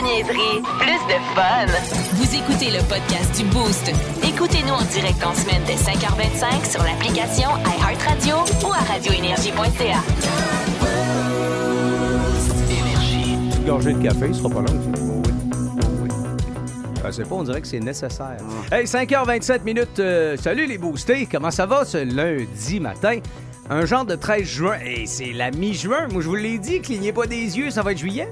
de niaiserie, plus de fun. Vous écoutez le podcast du Boost. Écoutez-nous en direct en semaine dès 5h25 sur l'application iHeartRadio ou à radioénergie.ca. Une gorgée de café, il sera pas long. oui. Oui. Je sais pas, on dirait que c'est nécessaire. Hey, 5h27 minutes. euh, salut les boostés. Comment ça va ce lundi matin? Un genre de 13 juin. Et c'est la mi-juin. Moi, je vous l'ai dit, clignez pas des yeux, ça va être juillet.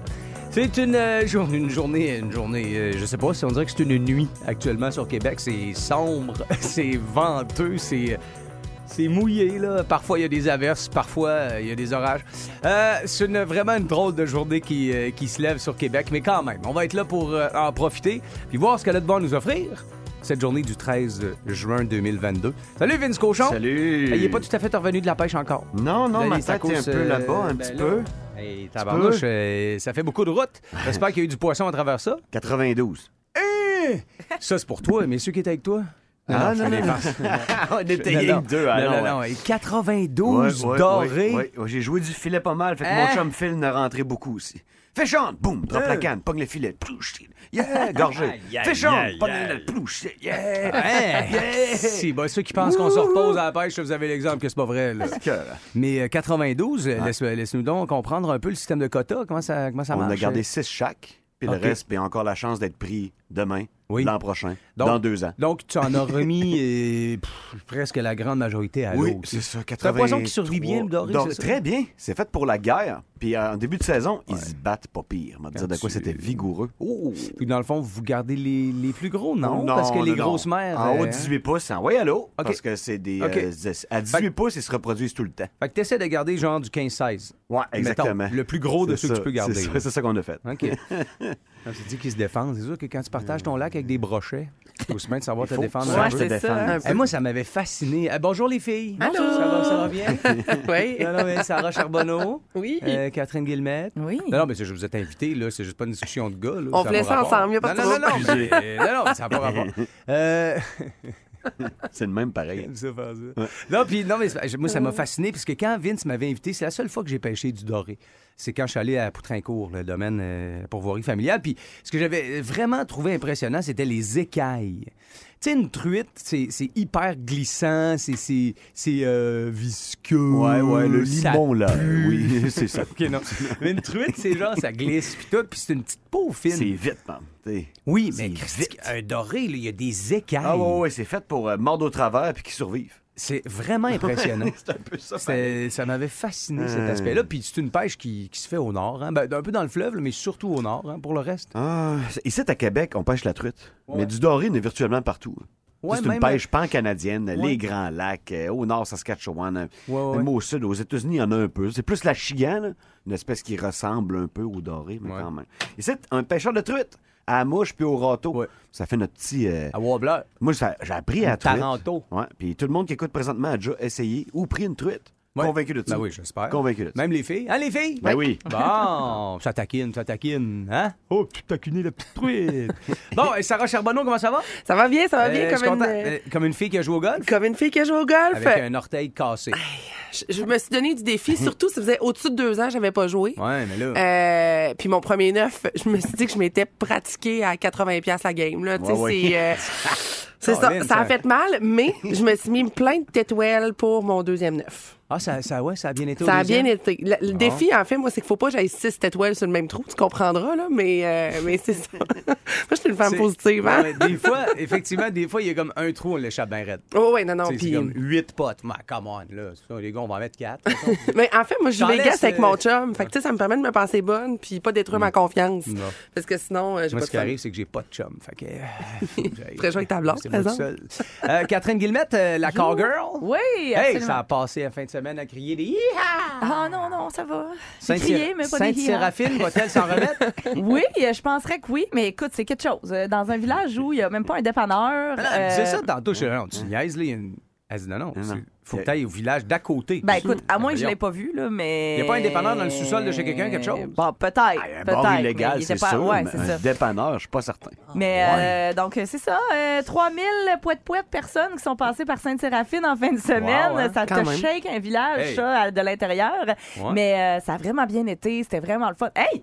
C'est une, euh, jour- une journée, une journée, euh, je sais pas si on dirait que c'est une nuit actuellement sur Québec. C'est sombre, c'est venteux, c'est c'est mouillé, là. Parfois, il y a des averses, parfois, euh, il y a des orages. Euh, c'est une- vraiment une drôle de journée qui, euh, qui se lève sur Québec, mais quand même, on va être là pour euh, en profiter puis voir ce qu'elle a de bon à nous offrir cette journée du 13 juin 2022. Salut Vince Cochon! Salut! Il n'est pas tout à fait revenu de la pêche encore. Non, non, ma tête est un peu euh, là-bas, un ben petit là. peu. Hey, tabarnouche, euh, ça fait beaucoup de route. J'espère qu'il y a eu du poisson à travers ça. 92. Hein? Ça, c'est pour toi, mais ceux qui étaient avec toi? Ah, je non, non, des farces. On était Non, rien non. que deux, ah non, non, non, non. ouais. Et 92 Ouais, ouais, dorés. ouais, ouais. Ouais, J'ai joué du filet pas mal, fait que Hein? mon chum Phil n'a rentré beaucoup aussi. Fais boum, drop la Hein? canne, pogne le filet, plouche, yeah, gorgé. Fais chante, pogne le plouche, yeah. Hein? Si, ben, ceux qui pensent qu'on se repose à la pêche, vous avez l'exemple que c'est pas vrai. là. Mais euh, 92, euh, laisse- laisse-nous donc comprendre un peu le système de quota. Comment ça, comment ça On marche? a gardé 6 chaque, puis le reste, puis encore la chance d'être pris demain, Oui. l'an prochain, Donc- dans deux ans. Donc, tu en as remis euh, pff, presque la grande majorité à Oui, l'eau. c'est ça, C'est un poisson qui survit 83. bien, le doré? Très bien. C'est fait pour la guerre. Puis euh, en début de saison, ils se battent pas pire. On va te dire de quoi tu- c'était vigoureux. Oh! Puis dans le fond, vous gardez les, les plus gros, non? Non, Parce que les non, grosses mères... En haut euh, de 18 pouces, envoyez à l'eau. OK. Parce que c'est des. OK. euh, à 18 pouces, ils se reproduisent tout le temps. Fait que t'essaies de garder genre du 15-16. Ouais, exactement. Mettons, le plus gros de C'est ceux que ça, tu peux garder. C'est ça, c'est ça qu'on a fait. OK. Quand tu dis qu'ils se défendent, c'est sûr que quand tu partages ton lac avec des brochets, c'est aussi bien de savoir Il te faut défendre. se peu. défendre. Eh, moi, ça m'avait fasciné. Eh, bonjour les filles. Allô? Ça va, ça va bien? Oui. non, non, mais Sarah Charbonneau? Oui. euh, Catherine Guillemette. Oui. Non, non, mais c'est- je vous êtes invités, là. C'est juste pas une discussion de gars. Là, On fait ça ensemble, y a pas de non, non, non, non, mais- non, non, mais ça n'a pas rapport. Euh, C'est le même pareil. Ça ça. Non, puis non, mais moi, ça m'a fasciné, parce que quand Vince m'avait invité, c'est la seule fois que j'ai pêché du doré. C'est quand je suis allé à Poutrincourt, le domaine euh, pourvoirie familiale. Puis ce que j'avais vraiment trouvé impressionnant, c'était les écailles. Tu sais, une truite, c'est hyper glissant, c'est- euh, visqueux. Ouais, ouais, le limon, là. pue. Oui, c'est ça. OK, non. Mais une truite, c'est genre, ça glisse, puis tout, puis c'est une petite peau fine. C'est vite, man. Oui, mais vite. Un doré, il y a des écailles. Ah, ouais, ouais, c'est fait pour euh, mordre au travers puis qu'ils survivent. C'est vraiment impressionnant. c'est un peu ça. Ça m'avait fasciné cet Euh. aspect-là. Puis c'est une pêche qui, qui se fait au nord, hein. Ben, un peu dans le fleuve, mais surtout au nord hein, pour le reste. Ah, ici, à Québec, on pêche la truite. Mais du doré, il est virtuellement partout. Ouais, c'est une pêche pan-canadienne, Ouais. les Grands Lacs, euh, au nord Saskatchewan, Ouais, même au sud, aux États-Unis, il y en a un peu. C'est plus la chigan, là, une espèce qui ressemble un peu au doré, mais quand même. Et c'est un pêcheur de truite, à la mouche puis au râteau. Ouais. Ça fait notre petit... euh, À Wobbler. Moi, j'ai appris à truite. Taranto. Ouais. Puis tout le monde qui écoute présentement a déjà essayé ou pris une truite. Ouais. Convaincu de ça. Ben oui, j'espère. Convaincu de ça. Même les filles. Hein, les filles? Ben oui. Bon, ça taquine, ça taquine. Hein? Oh, tu taquines la petite truite. bon, et Sarah Charbonneau, comment ça va? Ça va bien, ça va Euh, bien comme, une, euh, Euh, comme une fille qui a joué au golf? comme une fille qui joue au golf. Avec un orteil cassé. Je, je me suis donné du défi, surtout si ça faisait au-dessus de deux ans, j'avais pas joué. Ouais, mais là. Euh, puis mon premier neuf, je me suis dit que je m'étais pratiqué à 80 pièces la game là, tu sais Ouais, ouais. c'est euh, c'est ça, ça a fait mal, mais je me suis mis plein de tétouelles pour mon deuxième neuf. Ah, ça, ça, ouais, ça a bien été au Ça a bien été. Le, le défi, en fait, moi, c'est qu'il faut pas que j'aille six tétouelles sur le même trou. Tu comprendras, là, mais, euh, mais c'est ça. moi, je suis une femme positive, hein? Ouais, des fois, effectivement, des fois, il y a comme un trou, on l'échappe bien raide. Oh, ouais, non, non. Puis, C'est comme huit potes. Mais come on, là. Ça, les gars, on va en mettre quatre. mais en fait, moi, je J'en Vegas avec euh, mon chum. Fait que, tu sais, ça me permet de me penser bonne, puis pas détruire ma confiance. Non. Parce que sinon, euh, j'ai Moi, pas ce qui arrive, c'est que j'ai pas de chum. Fait que. euh, Très jouer avec ta blonde, par tout seul. Euh, Catherine Guillemette, euh, la cowgirl. Oui, Hey, ça a passé la fin de semaine à crier des Hi-ha! Ah non, non, ça va. J'ai Sainte- crié, mais pas des hi-ha. Sainte-Séraphine va-t-elle s'en remettre? Oui, euh, je penserais que oui, mais écoute, c'est quelque chose. Euh, Dans un village où il n'y a même pas un dépanneur. C'est euh, ça, tantôt, je suis non, tu niaises, là. il y a une- Elle dit non, non, non. Faut que tu ailles au village d'à côté. Ben écoute, à moins que je Voyons. l'ai pas vu, là, mais. Y a pas un dépanneur dans le sous-sol de chez quelqu'un, quelque chose? Bon, peut-être. Ah, un peut-être. bar mais illégal, il c'est pas- sûr. Ouais, mais c'est un dépanneur, je suis pas certain. Mais euh, donc, euh, c'est ça. euh, 3000 poètes personnes qui sont passées par Sainte-Séraphine en fin de semaine. Wow, hein? Ça te même. shake un village, Hey. ça, de l'intérieur. Ouais. Mais euh, ça a vraiment bien été. C'était vraiment le fun. Hey!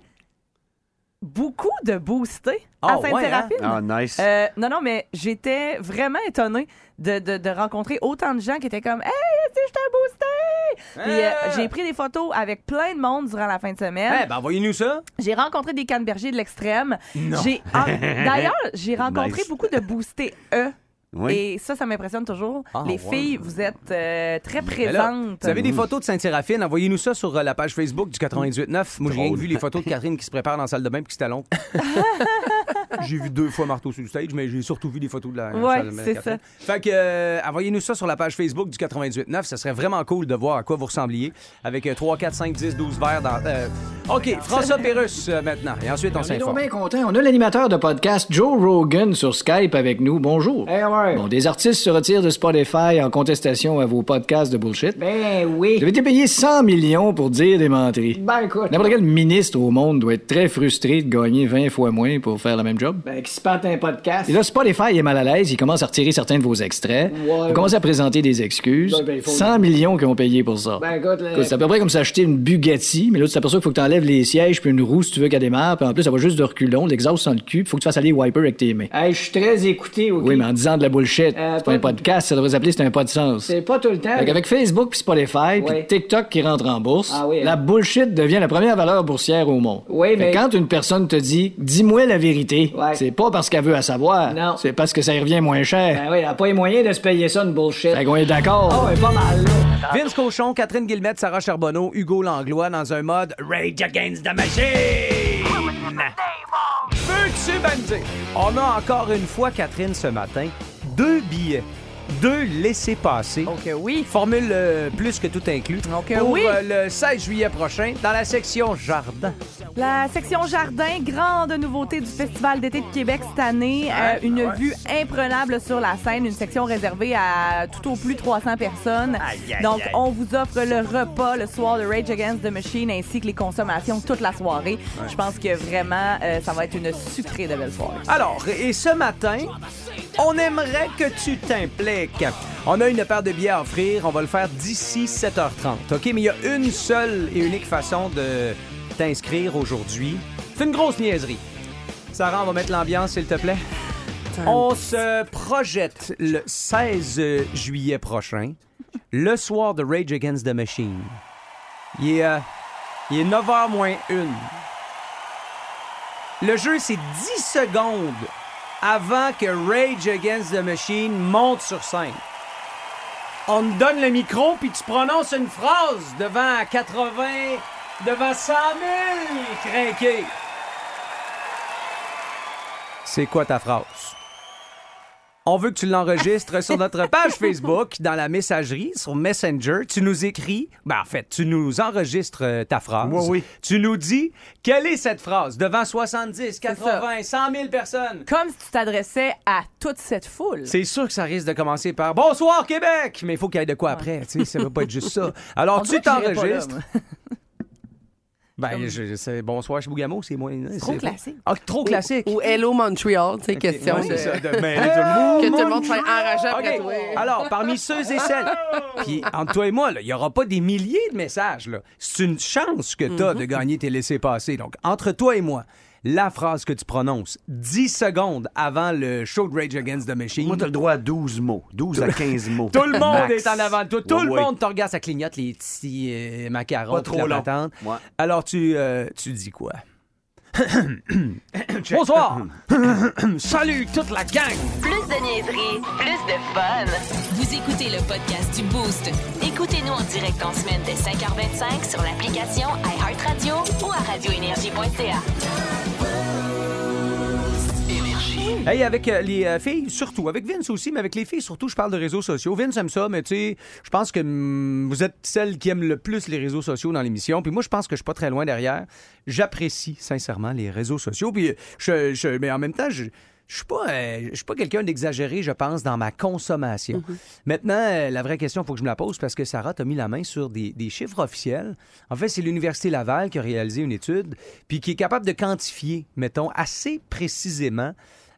Beaucoup de boostés Ah, à ouais, Sainte-Séraphine. Ah, nice. Euh, non, non, mais j'étais vraiment étonnée de, de- de rencontrer autant de gens qui étaient comme Hey, si je t'ai boosté! Puis euh, Ah! j'ai pris des photos avec plein de monde durant la fin de semaine. Eh ben, envoyez-nous ça. J'ai rencontré des cannebergers de l'extrême. Non. J'ai ah, D'ailleurs, j'ai rencontré Nice. beaucoup de boostés E. Oui. Et ça, ça m'impressionne toujours. Ah, Les filles, vous êtes euh, très là, présentes. vous avez des photos de Sainte-Séraphine, envoyez-nous ça sur euh, la page Facebook du 98.9. Moi, j'ai rien vu les photos de Catherine qui se prépare dans la salle de bain puis qui se talonne. j'ai vu deux fois Marteau sur le stage, mais j'ai surtout vu des photos de la Ouais, salle de bain. c'est Catherine. Fait que, euh, envoyez-nous ça sur la page Facebook du 98.9. Ça serait vraiment cool de voir à quoi vous ressembliez avec euh, 3, 4, 5, 10, 12 verres dans... euh, OK, François Pérus euh, maintenant. Et ensuite, on On est s'informe. bien content. On a l'animateur de podcast Joe Rogan sur Skype avec nous. Bonjour. Bon, des artistes se retirent de Spotify en contestation à vos podcasts de bullshit. Ben oui. Vous avez été payé 100 millions pour dire des menteries. Ben écoute. N'importe quel ministre au monde doit être très frustré de gagner 20 fois moins pour faire le même job. Ben qui se pète un podcast. Et là, Spotify est mal à l'aise, il commence à retirer certains de vos extraits. Ouais. il commence à présenter des excuses. Ben, ben, il faut- 100 millions qu'ils ont payé pour ça. Ben écoute, là, C'est à peu près comme s'acheter une Bugatti, mais là, tu t'aperçois qu'il faut que tu enlèves les sièges puis une roue si tu veux qu'elle démarre, puis en plus, ça va juste de reculons, l'exhaust sans le cul, puis faut que tu fasses aller les wipers avec tes mains. hey, je suis très écouté, OK? Oui, mais en disant de la bullshit. Euh, c'est pas un podcast, ça devrait s'appeler c'est un pas de sens. C'est pas tout le temps. Fait qu'avec Facebook puis Spotify puis. TikTok qui rentre en bourse, Ah oui, hein. la bullshit devient la première valeur boursière au monde. Oui, Fait mais- quand une personne te dit dis-moi la vérité, Ouais. c'est pas parce qu'elle veut à savoir, Non. c'est parce que ça y revient moins cher. Ben oui, elle a pas les moyens de se payer ça, une bullshit. Fait qu'on est d'accord. Ah ouais, pas mal, là. Vince Cochon, Catherine Guillemette, Sarah Charbonneau, Hugo Langlois dans un mode Rage Against the Machine. On a encore une fois, Catherine, ce matin, deux billets, deux laissés-passer. Ok, oui. Formule euh, plus que tout inclus. Ok, pour oui. euh, le 16 juillet prochain, dans la section jardin. La section jardin, grande nouveauté du Festival d'été de Québec cette année. Euh, une vue imprenable sur la scène, une section réservée à tout au plus 300 personnes. Donc, on vous offre le repas le soir de Rage Against the Machine ainsi que les consommations toute la soirée. Je pense que vraiment, ça va être une sucrée de belle soirée. Alors, et ce matin, on aimerait que tu t'impliques. On a une paire de billets à offrir. On va le faire d'ici 7h30. OK? Mais il y a une seule et unique façon de t'inscrire aujourd'hui. C'est une grosse niaiserie. Sarah, on va mettre l'ambiance, s'il te plaît. On se projette le 16 juillet prochain, le soir de Rage Against the Machine. Il est, euh, il est 9h moins 1. Le jeu, c'est 10 secondes avant que Rage Against the Machine monte sur scène. On te donne le micro, puis tu prononces une phrase devant 80, devant 100 000 crinqués. C'est quoi ta phrase? On veut que tu l'enregistres sur notre page Facebook, dans la messagerie, sur Messenger. Tu nous écris, ben en fait, tu nous enregistres euh, ta phrase. Oui, oui. Tu nous dis, quelle est cette phrase? Devant 70, 80, 100 000 personnes? Comme si tu t'adressais à toute cette foule. C'est sûr que ça risque de commencer par Bonsoir Québec! Mais il faut qu'il y ait de quoi après, tu sais, ça va pas être juste ça. Alors On tu t'enregistres. Ben, je, sais, bonsoir chez Bougamo, c'est moins. C'est trop classique. Ah, trop classique. Ou Hello Montreal, sais, question Ouais, de... c'est ça, de mêler tout le monde. Que tout le monde soit enragé après toi. Alors, parmi ceux et celles. Puis, entre toi et moi, il n'y aura pas des milliers de messages. là. C'est une chance que tu as de gagner tes laissés-passer. Donc, entre toi et moi, la phrase que tu prononces 10 secondes avant le show de Rage Against the Machine. Moi, t'as le droit à 12 mots. 12 à 15 mots. Tout le monde Max. est en avant de toi. Tout Ouais, le ouais. monde te regarde, ça clignote les petits euh, macarons. Pas trop la long. Ouais. Alors, tu, euh, tu dis quoi? Bonsoir! Salut toute la gang! Plus de niaiserie, plus de fun. Vous écoutez le podcast du Boost. Écoutez-nous en direct en semaine dès 5h25 sur l'application iHeartRadio ou à radioénergie.ca. Hey, avec euh, les euh, filles, surtout, avec Vince aussi, mais avec les filles, surtout, je parle de réseaux sociaux. Vince aime ça, mais tu sais, je pense que hum, vous êtes celle qui aime le plus les réseaux sociaux dans l'émission. Puis moi, je pense que je suis pas très loin derrière. J'apprécie sincèrement les réseaux sociaux. Puis je, je- mais en même temps, je. Je suis pas, euh, je suis pas quelqu'un d'exagéré, je pense, dans ma consommation. Maintenant, euh, la vraie question, il faut que je me la pose parce que Sarah t'a mis la main sur des, des chiffres officiels. En fait, c'est l'Université Laval qui a réalisé une étude, puis qui est capable de quantifier, mettons, assez précisément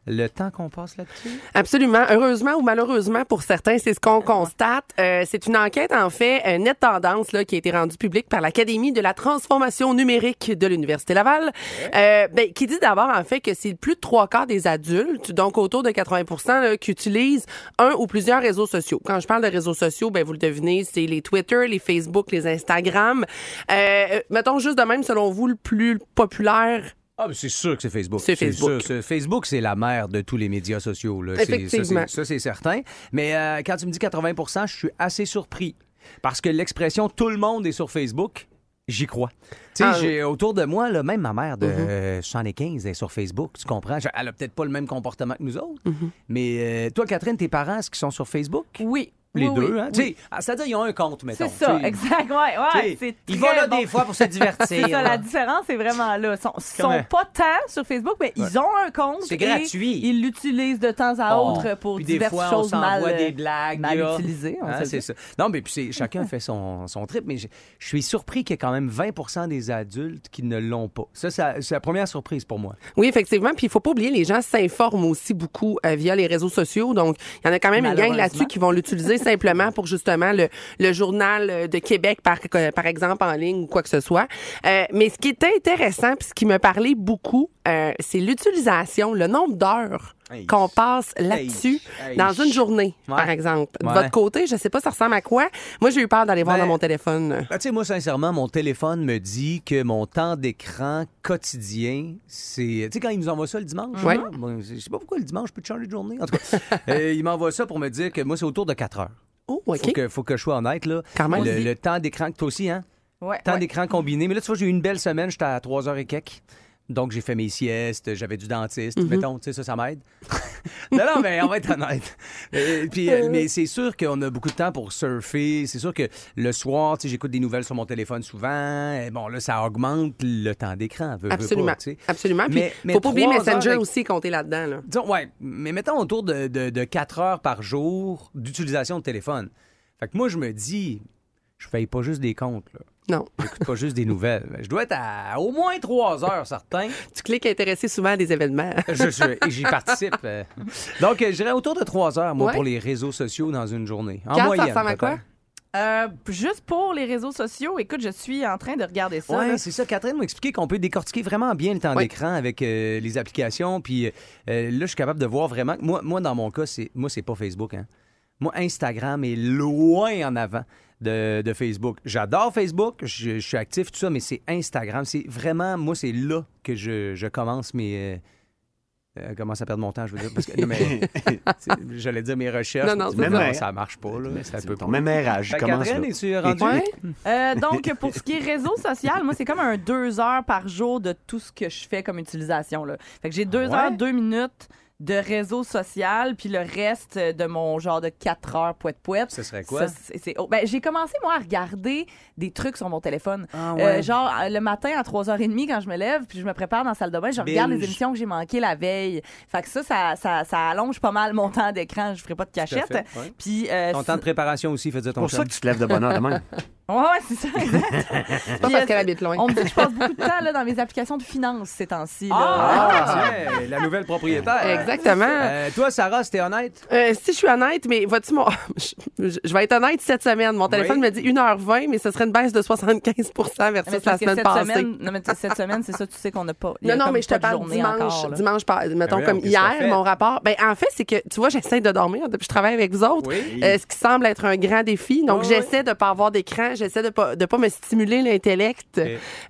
le temps qu'on passe là-dessus? Absolument. Heureusement ou malheureusement pour certains, c'est ce qu'on constate. Euh, c'est une enquête, en fait, euh, nette tendance là, qui a été rendue publique par l'Académie de la transformation numérique de l'Université Laval, euh, ben, qui dit d'abord, en fait, que c'est plus de trois quarts des adultes, donc autour de 80 là, qui utilisent un ou plusieurs réseaux sociaux. Quand je parle de réseaux sociaux, ben, vous le devinez, c'est les Twitter, les Facebook, les Instagram. Euh, mettons juste de même, selon vous, le plus populaire Ah, mais c'est sûr que c'est Facebook. C'est Facebook. sûr, c'est- Facebook, c'est la mère de tous les médias sociaux. Là. C'est- Effectivement. Ça, c'est- certain. Mais euh, quand tu me dis 80% je suis assez surpris. Parce que l'expression tout le monde est sur Facebook, j'y crois. Tu sais, Ah, j'ai autour de moi, là, même ma mère de euh, 75 est sur Facebook, tu comprends? Je- Elle a peut-être pas le même comportement que nous autres. Mais euh, toi, Catherine, tes parents, est-ce qu'ils sont sur Facebook? Oui. Les Oui, deux, oui, hein? oui. Ah, C'est-à-dire, ils ont un compte, mettons. C'est ça, tu sais. exact. Ouais, ouais. C'est Ils vont là bon. des fois pour se divertir. C'est ça, la différence est vraiment là. Ils sont, sont pas tant sur Facebook, mais ils ont un compte. C'est gratuit. Ils l'utilisent de temps à Oh. autre pour Puis des diverses fois, choses on mal, des blagues. mal là. utilisées. on Hein, se c'est ça. Non, mais puis c'est- chacun fait son, son trip, mais je, je suis surpris qu'il y ait quand même 20% des adultes qui ne l'ont pas. Ça, ça- c'est la première surprise pour moi. Oui, effectivement. Puis il faut pas oublier, les gens s'informent aussi beaucoup euh, via les réseaux sociaux. Donc, il y en a quand même une gang là-dessus qui vont l'utiliser simplement pour justement le, le journal euh, de Québec, par, euh, par exemple, en ligne ou quoi que ce soit. Euh, mais ce qui est intéressant, puis ce qui me parlait beaucoup, c'est l'utilisation, le nombre d'heures Hey. qu'on passe là-dessus Hey. dans une journée, Ouais. par exemple. De Ouais. votre côté, je sais pas ça ressemble à quoi. Moi, j'ai eu peur d'aller voir Ben, dans mon téléphone. Ben, tu sais, moi, sincèrement, mon téléphone me dit que mon temps d'écran quotidien, c'est. Tu sais, quand il nous envoie ça le dimanche, Ouais. hein, bon, je sais pas pourquoi le dimanche, je peux te changer de journée. En tout cas, euh, il m'envoie ça pour me dire que moi, c'est autour de 4 heures. Oh, OK. Faut, que, faut que je sois honnête, là. Quand même. Le, le temps d'écran, toi aussi, hein? Ouais, Temps ouais. d'écran combiné. Mais là, tu vois, j'ai eu une belle semaine, j'étais à 3 heures et quelques. Donc, j'ai fait mes siestes, j'avais du dentiste. Mhm. Mettons, tu sais, ça, ça m'aide. non, non, mais on va être honnête. Euh, puis, euh, mais c'est sûr qu'on a beaucoup de temps pour surfer. C'est sûr que le soir, tu sais, j'écoute des nouvelles sur mon téléphone souvent. Et bon, là, ça augmente le temps d'écran. veux Absolument. pas. Absolument. Puis, Mais- mais faut pas oublier Messenger avec- aussi compter là-dedans. Là. Disons, ouais, mais mettons autour de, de, de 4 heures par jour d'utilisation de téléphone. Fait que moi, je me dis, je paye pas juste des comptes, là. Non. J'écoute pas juste des nouvelles. Je dois être à au moins 3 heures, certains. Tu cliques intéresser souvent à des événements. Je, je- et j'y participe. euh. Donc, euh, je dirais autour de 3 heures, moi, Ouais. pour les réseaux sociaux dans une journée. En Kat, ça moyenne. ressemble à quoi? Euh, juste pour les réseaux sociaux, écoute, je suis en train de regarder ça. Ouais, là. c'est ça. Catherine m'a expliqué qu'on peut décortiquer vraiment bien le temps Oui. d'écran avec euh, les applications. Puis euh, là, je suis capable de voir vraiment. Moi, moi dans mon cas, c'est moi, c'est pas Facebook. Hein. Moi, Instagram est loin en avant de, de Facebook. J'adore Facebook, je, je suis actif, tout ça, mais c'est Instagram. C'est vraiment, moi, c'est là que je, je commence mes. euh, euh, comment ça perd mon temps, je veux dire? Parce que, non, mais, j'allais dire mes recherches. Non, non, non, ça. ça marche pas, là. Ça peut Ton pas. même âge, commence Catherine, es-tu rendu? Ouais. Euh, donc, pour ce qui est réseau social, moi, c'est comme un deux heures par jour de tout ce que je fais comme utilisation. Là. Fait que j'ai deux Ouais. heures, deux minutes de réseau social, puis le reste de mon genre de quatre heures poète-poète. Ce serait quoi? Ça, c'est- c'est- oh, ben, j'ai commencé, moi, à regarder des trucs sur mon téléphone. Ah Euh, genre, euh, le matin à 3h30, quand je me lève, puis je me prépare dans la salle de bain, je regarde les émissions que j'ai manquées la veille. Fait que ça, ça, ça, ça allonge pas mal mon temps d'écran. Je ferai pas de cachette. fait, ouais. Puis, euh, Ton temps de préparation aussi, faisait C'est ton pour ça que tu te lèves de bonne heure demain. Ouais, ouais, c'est ça, exact. C'est pas parce qu'elle habite loin. On me dit que je passe beaucoup de temps là, dans mes applications de finances ces temps-ci. là. Ah, tiens, la nouvelle propriétaire. Exactement. Euh, toi, Sarah, si t'es honnête, Euh, si je suis honnête, mais vois-tu, mon... je, je vais être honnête cette semaine. Mon téléphone Oui. me dit 1h20, mais ce serait une baisse de 75 versus Mais la c'est parce que semaine cette passée. semaine, non, mais cette semaine, c'est ça, tu sais qu'on n'a pas. il y a Non, non, comme mais je te pas de parle journée dimanche, encore, là. dimanche, par- mettons Ben comme voyons, qu'est-ce que t'as hier, fait? mon rapport. Ben, en fait, c'est que, tu vois, j'essaie de dormir depuis que je travaille avec vous autres. Oui. Euh, ce qui semble être un grand défi. Donc, Oui, j'essaie de pas avoir d'écran, j'essaie de pas, de pas me stimuler l'intellect.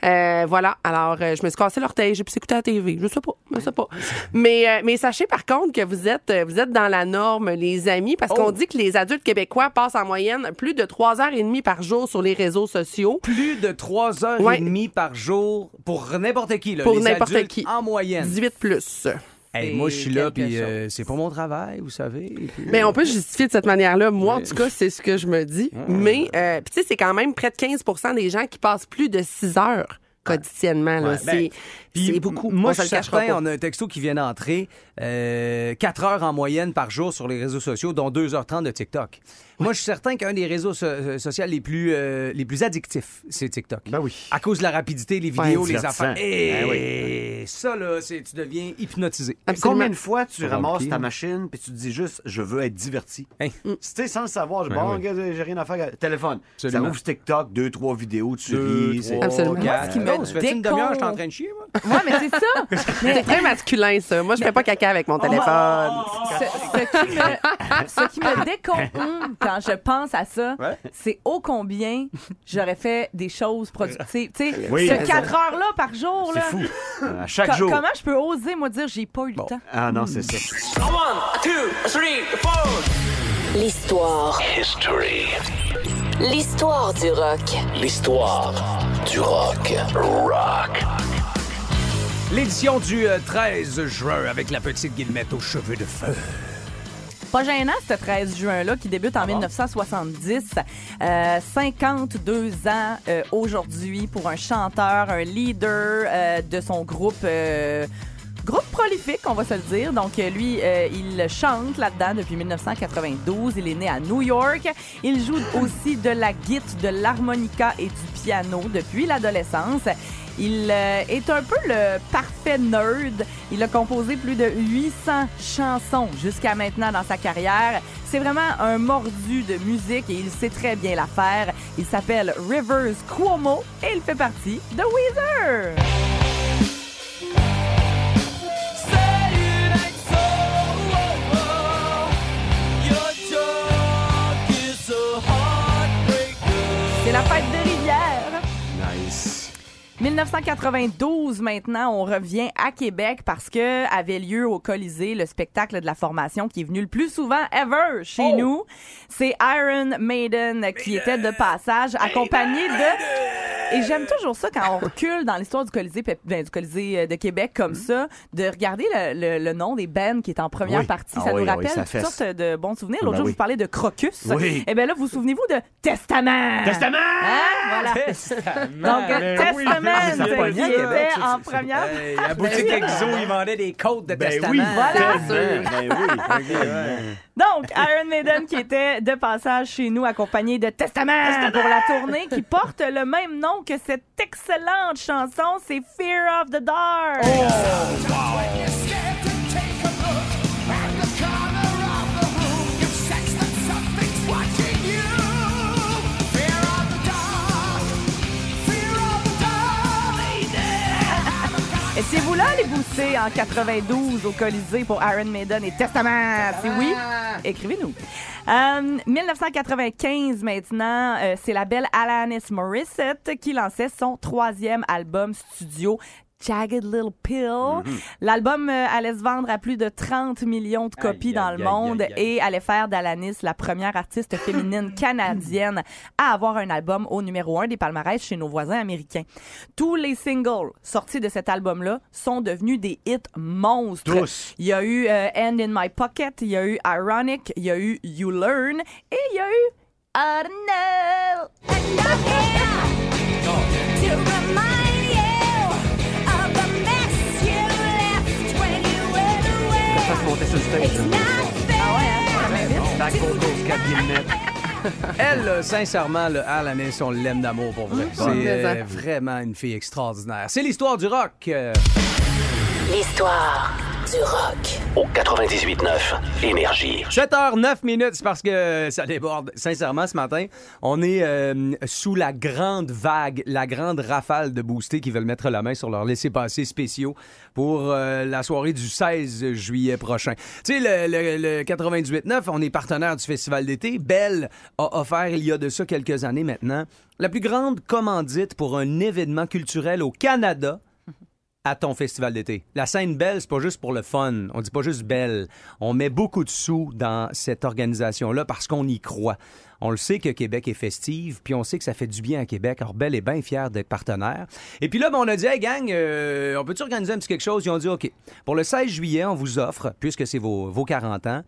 Euh, voilà. Alors, euh, je me suis cassé l'orteil, j'ai pu écouter la TV. Je sais pas, je sais pas. mais, euh, mais sachez par contre que vous êtes, vous êtes dans la norme, les amis, parce Oh. qu'on dit que les adultes québécois passent en moyenne plus de trois heures et demie par jour sur les réseaux sociaux. plus de 3 heures Ouais. et demie par jour pour n'importe qui. Là, Pour n'importe qui. En moyenne. 18 plus. Hey, moi, je suis là, puis euh, c'est pour mon travail, vous savez. puis, Mais euh, on peut justifier de cette manière-là. Moi, en tout cas, c'est ce que je me dis. Mais, euh, tu sais, c'est quand même près de 15% des gens qui passent plus de 6 heures quotidiennement. Ouais, ben, c'est beaucoup. Moi, on je suis certain, pas. on a un texto qui vient d'entrer. Euh, 4 heures en moyenne par jour sur les réseaux sociaux, dont 2h30 de TikTok. Moi, je suis certain qu'un des réseaux so- euh, sociaux les plus, euh, les plus addictifs, c'est TikTok. Ben oui. À cause de la rapidité, les vidéos, les affaires. Et Ben ça, là, c'est, tu deviens hypnotisé. Absolument. Combien de fois tu ramasses ta hein. machine puis tu te dis juste je veux être diverti. Hein? Tu sais sans le savoir, je Ben bon, oui. j'ai rien à faire. Téléphone. Absolument. Ça ouvre TikTok, deux trois vidéos, tu Deux, c'est- trois, Absolument. quatre. Moi, ce qui me Oh, fait une demi-heure, je suis en train de chier, moi. Ouais, mais c'est ça. C'est très masculin, ça. Moi, je fais pas caca avec mon téléphone. Ce, ce qui me, ce qui me décompte quand je pense à ça, Ouais. c'est ô combien j'aurais fait des choses productives. Tu sais, Oui. ce 4 heures-là par jour, C'est fou. Euh, À chaque co- jour. Comment je peux oser, moi, dire j'ai pas eu le temps? Ah non, c'est ça. L'histoire. L'histoire du rock. L'histoire du rock. Rock. L'édition du euh, 13 juin avec la petite Guillemette aux cheveux de feu. Pas gênant, ce 13 juin-là, qui débute en 1970. Euh, 52 ans euh, aujourd'hui pour un chanteur, un leader euh, de son groupe. Groupe prolifique, on va se le dire. Donc, euh, lui, euh, il chante là-dedans depuis 1992. Il est né à New York. Il joue aussi de la guitare, de l'harmonica et du piano depuis l'adolescence. Il euh, est un peu le parfait nerd. Il a composé plus de 800 chansons jusqu'à maintenant dans sa carrière. C'est vraiment un mordu de musique et il sait très bien la faire. Il s'appelle Rivers Cuomo et il fait partie de Weezer. La fête de. 1992 maintenant, on revient à Québec parce que avait lieu au Colisée le spectacle de la formation qui est venu le plus souvent ever chez nous. C'est Iron Maiden qui était de passage accompagné de et j'aime toujours ça quand on recule dans l'histoire du Colisée ben, du Colisée euh, de Québec comme ça de regarder le, le- le nom des bands qui est en première Oui. partie, Ah ça oui, nous ah rappelle oui, ça toutes sortes de bons souvenirs. L'autre Ben jour, oui. je vous parlais de Crocus. Oui. Et bien là, vous souvenez-vous de Testament? Testament! Hein? Voilà. Donc, euh, Ben oui, Testament, qui pognait à Québec, était en première. Hey, la boutique Exo, ils vendaient des côtes de Ben testament. oui, Voilà. Ben oui. Donc, Iron Maiden qui était de passage chez nous accompagné de Testament, pour la tournée qui porte le même nom que cette excellente chanson, c'est Fear of the Dark. Et c'est vous là les boostés en 92 au Colisée pour Iron Maiden et Testament. Si oui, écrivez-nous. Euh, 1995 maintenant, euh, c'est la belle Alanis Morissette qui lançait son troisième album studio. Jagged Little Pill. L'album euh, allait se vendre à plus de 30 millions de copies Aïe, dans aïe, le aïe, monde aïe, aïe. et allait faire d'Alanis la première artiste féminine canadienne à avoir un album au numéro un des palmarès chez nos voisins américains. Tous les singles sortis de cet album-là sont devenus des hits monstres. Tous. Il y a eu euh, End in My Pocket, il y a eu Ironic, il y a eu You Learn et il y a eu I don't know. Ça sur le stage. Cat Guillemette. Elle, là, sincèrement, le Alanis, on l'aime d'amour pour vrai. C'est euh, vraiment une fille extraordinaire. C'est l'histoire du rock. L'histoire du rock. Au 98.9 Énergie. 7h09 minutes, c'est parce que ça déborde. Sincèrement, ce matin, on est euh, sous la grande vague, la grande rafale de boostés qui veulent mettre la main sur leurs laissés-passer spéciaux pour euh, la soirée du 16 juillet prochain. Tu sais, le, le, le 98.9, on est partenaire du festival d'été. Belle a offert, il y a de ça quelques années maintenant, la plus grande commandite pour un événement culturel au Canada à ton festival d'été. La scène belle, c'est pas juste pour le fun. On dit pas juste belle. On met beaucoup de sous dans cette organisation-là parce qu'on y croit. On le sait que Québec est festive, puis on sait que ça fait du bien à Québec. Alors, Belle est bien fière d'être partenaire. Et puis là, ben, on a dit, hey gang, euh, on peut-tu organiser un petit quelque chose? Ils ont dit, OK. Pour le 16 juillet, on vous offre, puisque c'est vos, vos 40 ans,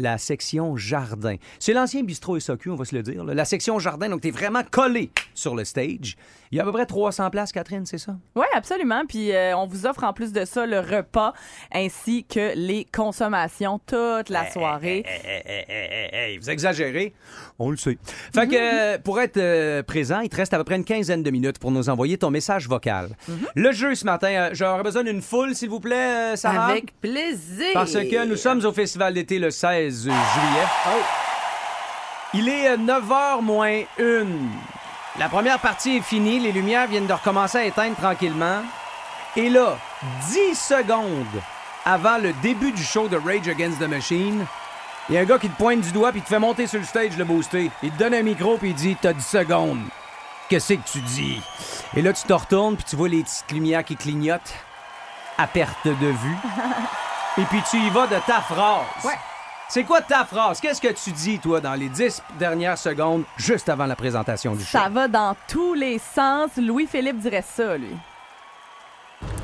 la section jardin. C'est l'ancien bistrot SAQ, on va se le dire. là. La section jardin, donc tu es vraiment collé sur le stage. Il y a à peu près 300 places, Catherine, c'est ça? Oui, absolument. Puis euh, on vous offre en plus de ça le repas ainsi que les consommations toute la soirée. Hey, hey, hey, hey, vous exagérez, on le sait. Fait que euh, pour être euh, présent, il te reste à peu près une quinzaine de minutes pour nous envoyer ton message vocal. Le jeu ce matin, euh, j'aurais besoin d'une foule, s'il vous plaît, euh, Sarah. Avec plaisir. Parce que nous sommes au Festival d'été le 16 juillet. Il est 9h moins 1. La première partie est finie. Les lumières viennent de recommencer à éteindre tranquillement. Et là, 10 secondes avant le début du show de Rage Against the Machine, il y a un gars qui te pointe du doigt puis te fait monter sur le stage le booster. Il te donne un micro puis il dit T'as 10 secondes. Qu'est-ce que tu dis? Et là, tu te retournes puis tu vois les petites lumières qui clignotent à perte de vue. Et puis tu y vas de ta phrase. Ouais. C'est quoi ta phrase? Qu'est-ce que tu dis, toi, dans les 10 dernières secondes, juste avant la présentation du show? Ça va dans tous les sens. Louis-Philippe dirait ça, lui.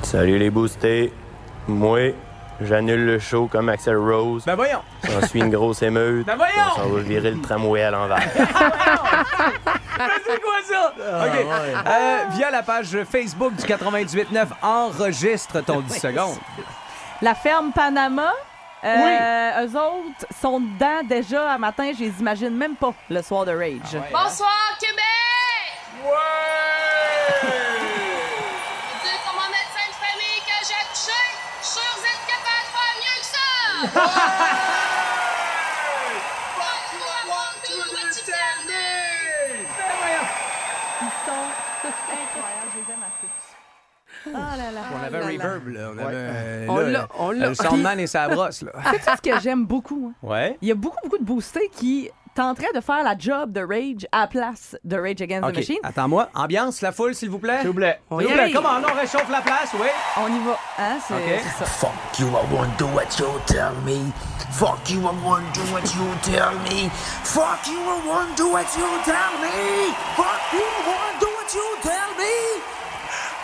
Salut les boostés. Moi, j'annule le show comme Axel Rose. Ben voyons! J'en suis une grosse émeute. Ben voyons! On s'en va virer le tramway à l'envers. Ben c'est quoi ça? OK. Euh, via la page Facebook du 98.9, enregistre ton 10 secondes. La ferme Panama. Euh, Eux autres sont dedans déjà à matin, je les imagine même pas le soir de Rage. Bonsoir, Québec! Ouais! dire comme mon médecin de famille que j'ai accouché, je suis sûr que vous êtes capable de faire mieux que ça! Fuck Ah là là. On avait un reverb, là. On avait euh, On là, l'a, on l'a. Le soundman et sa brosse, là. C'est ce que j'aime beaucoup. hein. Ouais. Il y a beaucoup, beaucoup de boostés qui tenteraient de faire la job de Rage à la place de Rage Against the. Machine. Attends-moi. Ambiance, la foule, s'il vous plaît. S'il vous plaît. S'il vous plaît. Comment on réchauffe la place, oui? On y va. Hein? C'est OK. c'est ça. Fuck you, I won't do what you tell me. Fuck you, I won't do what you tell me. Fuck you, I won't do what you tell me. Fuck you, I won't do what you tell me.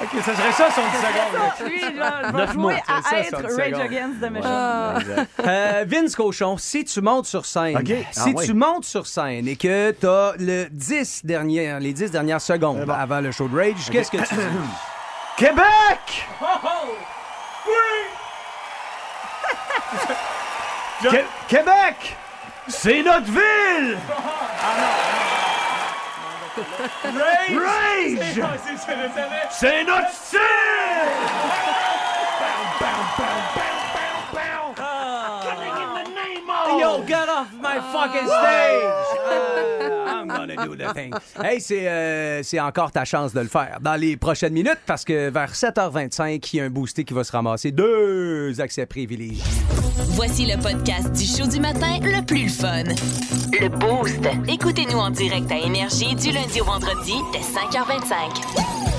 OK, ça serait ça, son 10 secondes. Lui, là, va Neuf mois, jouer c'est à ça, être Rage. Against the Machine. Euh, Vince Cochon, si tu montes sur scène, OK. si Ah ouais. tu montes sur scène et que tu as le 10 dernières, les 10 dernières secondes avant le show de Rage, qu'est-ce que tu dis? Québec! Qué- Québec! C'est notre ville! Rage! Rage! C'est not get! Yo, get off my fucking stage! Uh. I'm gonna do the thing. Hey, c'est euh, c'est encore ta chance de le faire dans les prochaines minutes parce que vers 7h25, il y a un boosté qui va se ramasser deux accès privilégiés. Voici le podcast du show du matin le plus fun. Le Boost. Écoutez-nous en direct à Énergie du lundi au vendredi dès 5h25.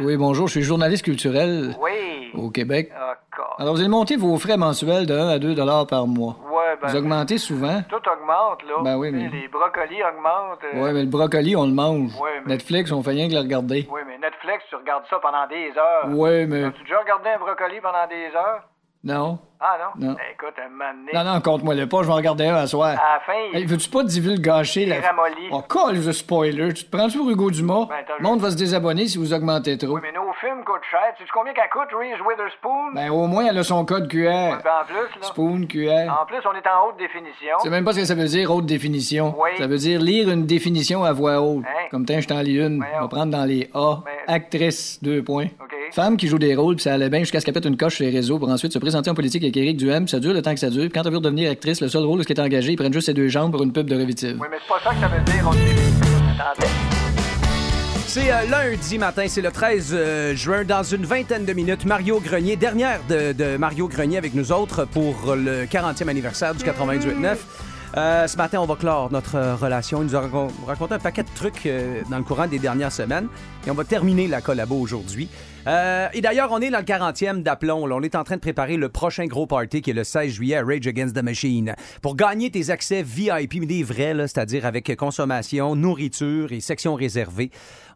Oui, bonjour, je suis journaliste culturel Oui. au Québec. Alors, vous allez monter vos frais mensuels de 1 à 2 dollars par mois. Ouais, ben. Vous augmentez souvent? Tout augmente, là. Ben oui, mais- Les brocolis augmentent. euh, Ouais, mais le brocoli, on le mange. Ouais, mais- Netflix, on fait rien que le regarder. Oui, mais Netflix, tu regardes ça pendant des heures. Ouais, mais... As-tu déjà regardé un brocoli pendant des heures? Non. Ah, non? Non. Ben, écoute, un moment donné, Non, non, compte-moi le pas, je vais en regarder un à soir. À la fin, il- Hey, veux-tu pas divulgacher la... Il ramollit. Oh, call the spoiler. Tu te prends sur Hugo Dumas? Ben, le monde va se désabonner si vous augmentez trop. Oui, mais nos films coûtent cher. Tu sais combien qu'elle coûte, Reese Witherspoon? Ben, au moins, elle a son code QR. Ouais, ben, en plus, là. Spoon, QR. En plus, on est en haute définition. Sais même pas ce que ça veut dire, haute définition. Oui. Ça veut dire lire une définition à voix haute. Hein? Comme tiens, je t'en lis une. Voyons. On va prendre dans les A. Mais- Actrice, deux points. OK. Femme qui joue des rôles, puis ça allait bien jusqu'à ce qu'elle pète une coche sur les réseaux pour ensuite se présenter en politique avec Éric Duhem. Ça dure le temps que ça dure. Puis quand elle veut devenir actrice, le seul rôle où elle est engagée, ils prennent juste ses deux jambes pour une pub de Revitive. Oui, mais c'est pas ça que ça veut dire. Attendez. C'est euh, lundi matin, c'est le 13 euh, juin. Dans une vingtaine de minutes, Mario Grenier, dernière de, de Mario Grenier avec nous autres pour le 40e anniversaire du 98.9. Euh, ce matin, on va clore notre euh, relation. Il nous a racon- raconté un paquet de trucs euh, dans le courant des dernières semaines. Et on va terminer la collabo aujourd'hui. Euh, et d'ailleurs, on est dans le 40e d'aplomb. On est en train de préparer le prochain gros party qui est le 16 juillet à Rage Against the Machine. Pour gagner tes accès VIP, mais des vrais, c'est-à-dire avec consommation, nourriture et section réservée,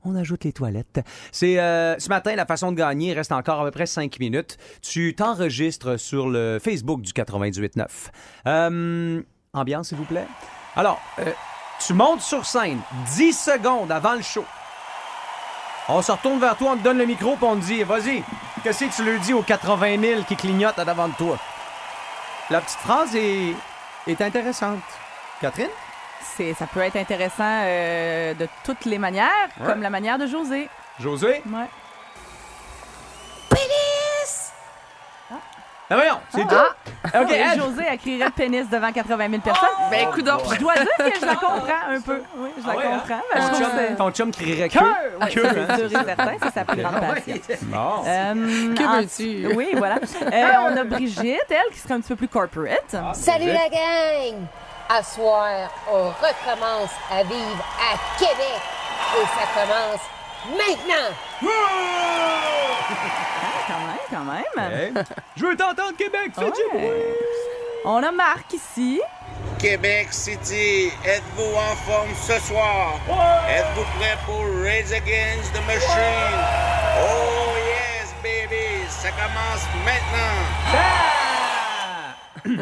on ajoute les toilettes. C'est euh, ce matin, la façon de gagner reste encore à peu près 5 minutes. Tu t'enregistres sur le Facebook du 98.9. Euh, ambiance, s'il vous plaît. Alors, euh, tu montes sur scène 10 secondes avant le show. On se retourne vers toi, on te donne le micro, puis on te dit Vas-y, qu'est-ce que tu lui dis aux 80 000 qui clignotent à devant de toi? La petite phrase est, est intéressante. Catherine? C'est, ça peut être intéressant euh, de toutes les manières, Ouais. comme la manière de José. José? Ouais. Ah, voyons, c'est tout. Ah, Ok, oui, Ed. José, elle crierait pénis devant 80 000 personnes. Ben, coudonc. Je dois dire que je la comprends un peu. Oui, je la Ah ouais, hein? comprends. mais je Ton trouve chum, que- ton chum crierait que. Que, ça, hein? c'est sûr et certain, c'est sa plus grande Ah ouais. passion. Bon. Euh, Que en- veux-tu? Oui, voilà. Euh, on a Brigitte, elle, qui serait un petit peu plus corporate. Salut la gang! À soir, on recommence à vivre à Québec et ça commence maintenant! Ah, quand même, quand même. Hey. Je veux t'entendre, Québec, fais du bruit. On a Marc ici. Québec City, êtes-vous en forme ce soir? Êtes-vous prêts pour Rage Against the Machine? Oh yes, baby! Ça commence maintenant!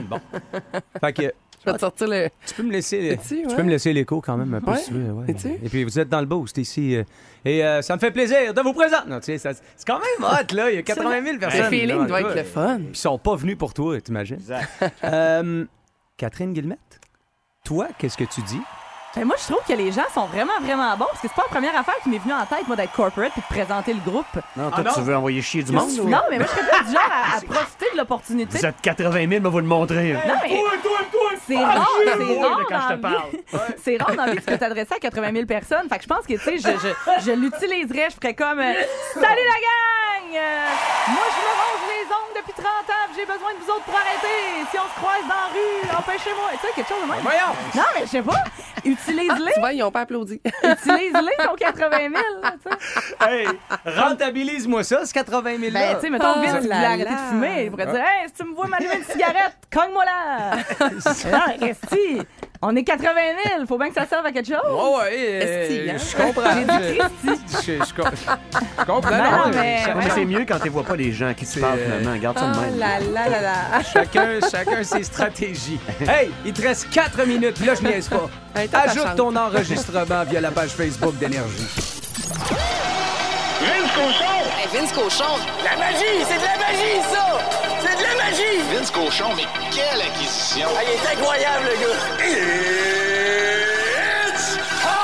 bon. Fait que. Je vais te sortir le. Tu peux me laisser, Es-tu, tu ouais? peux me laisser l'écho quand même un peu Ouais. si tu veux, ouais. Et puis vous êtes dans le boost ici. euh, et euh, ça me fait plaisir de vous présenter. Non, tu sais, ça- c'est quand même hot, là. Il y a 80 000 personnes. Le feeling devant doit être le fun. Puis ils sont pas venus pour toi, t'imagines? Euh, Catherine Guillemette, toi, qu'est-ce que tu dis? Ben, moi, je trouve que les gens sont vraiment, vraiment bons parce que c'est pas la première affaire qui m'est venue en tête, moi, d'être corporate puis de présenter le groupe. Non, Ah toi, tu veux envoyer chier du monde? ou- Non, mais moi, je serais plus du genre à, à profiter de l'opportunité. Vous êtes 80 000, mais vous le montrer. Non, mais c'est Ah, rare, c'est rare quand je te dans la vie. C'est rare dans la vie de se t'adresser à 80 000 personnes. Fait que je pense que, tu sais, je, je, je l'utiliserais. Je ferais comme euh, Salut la gang! Euh, moi, je me ronge les ongles depuis 30 ans puis j'ai besoin de vous autres pour arrêter. Si on se croise dans la rue, empêchez-moi. Tu sais, quelque chose de même. Voyons! Non, mais je sais pas. Utilise-les. Tu vois, ils n'ont pas applaudi. Utilise-les, ton 80 000. là, tu sais. Hey, rentabilise-moi ça, ce 80 000 Ben, tu sais, mettons, Oh Vince, il là arrêter là. de fumer. Il pourrait dire, hey, si tu me vois m'allumer une cigarette, cogne-moi là. non, Resti, on est 80 000. Faut bien que ça serve à quelque chose. Oh, ouais, euh, hein? je comprends. J'ai dit Christy. Je, je, com- je comprends. Non, Non, mais- Ouais, c'est mieux quand tu vois pas les gens qui te parlent euh, finalement. Garde ça de Oh même. là là là là. Chacun, chacun ses stratégies. Hey, il te reste 4 minutes, puis là, je niaise pas. Hey, Ajoute ton enregistrement via la page Facebook d'Énergie. Vince Cochon! Hey, Vince Cochon, La magie! C'est de la magie, ça! C'est magie! Vince Cochon, mais quelle acquisition! Ah, il est incroyable, le gars! It's time!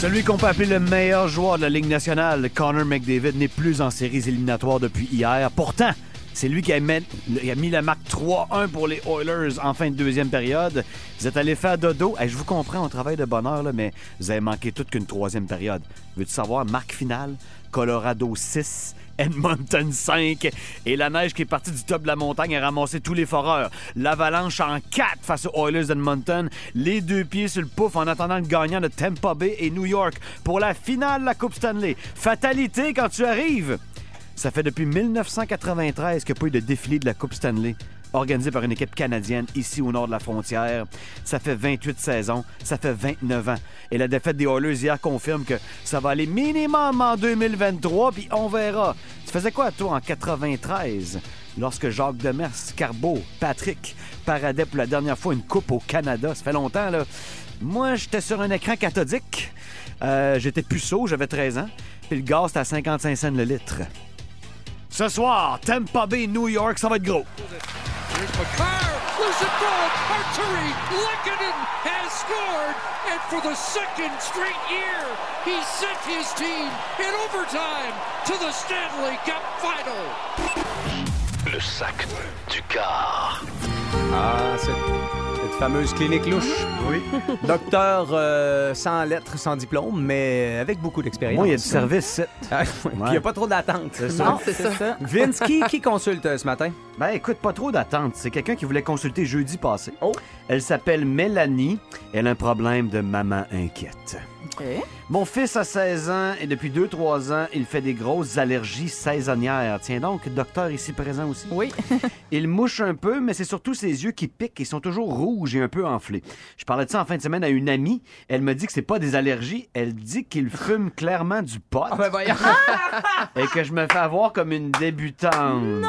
Celui qu'on peut appeler le meilleur joueur de la Ligue nationale, Connor McDavid, n'est plus en séries éliminatoires depuis hier. Pourtant, c'est lui qui a, met- il a mis la marque 3-1 pour les Oilers en fin de deuxième période. Vous êtes allé faire dodo. Hey, je vous comprends, on travaille de bonne heure, là, mais vous avez manqué toute qu'une troisième période. Veux-tu savoir, marque finale? Colorado 6, Edmonton 5. Et la neige qui est partie du top de la montagne a ramassé tous les foreurs. L'avalanche en 4 face aux Oilers d'Edmonton. Les deux pieds sur le pouf en attendant le gagnant de Tampa Bay et New York pour la finale de la Coupe Stanley. Fatalité quand tu arrives. Ça fait depuis 1993 qu'il n'y a pas eu de défilé de la Coupe Stanley organisé par une équipe canadienne ici au nord de la frontière. Ça fait 28 saisons, ça fait 29 ans. Et la défaite des Oilers hier confirme que ça va aller minimum en 2023, puis on verra. Tu faisais quoi, toi, en 93, lorsque Jacques Demers, Carbeau, Patrick paradaient pour la dernière fois une coupe au Canada? Ça fait longtemps, là. Moi, j'étais sur un écran cathodique. Euh, j'étais puceau, j'avais 13 ans. Puis le gaz, c'était à 55 cents le litre. Ce soir, Tampa Bay, New York, ça va être gros. Here's McCarr, loose and goal. Arturi Lekkinen has scored, and for the second straight year, he sent his team in overtime to the Stanley Cup Final. Le sac du car. Ah, cette, cette fameuse clinique louche. Oui. Docteur euh, sans lettres, sans diplôme, mais avec beaucoup d'expérience. Moi, il y a du service. Ah, oui. Puis Il n'y a pas trop d'attente. C'est ça. Non, c'est ça. Vince, qui, qui consulte euh, ce matin? Ben écoute, pas trop d'attente. C'est quelqu'un qui voulait consulter jeudi passé. Oh. Elle s'appelle Mélanie. Elle a un problème de maman inquiète. Mon fils a 16 ans et depuis 2-3 ans, il fait des grosses allergies saisonnières. Tiens donc, docteur ici présent aussi. Oui. il mouche un peu, mais c'est surtout ses yeux qui piquent et sont toujours rouges et un peu enflés. Je parlais de ça en fin de semaine à une amie. Elle me dit que c'est pas des allergies. Elle dit qu'il fume clairement du pot. ben voyons. et que je me fais avoir comme une débutante.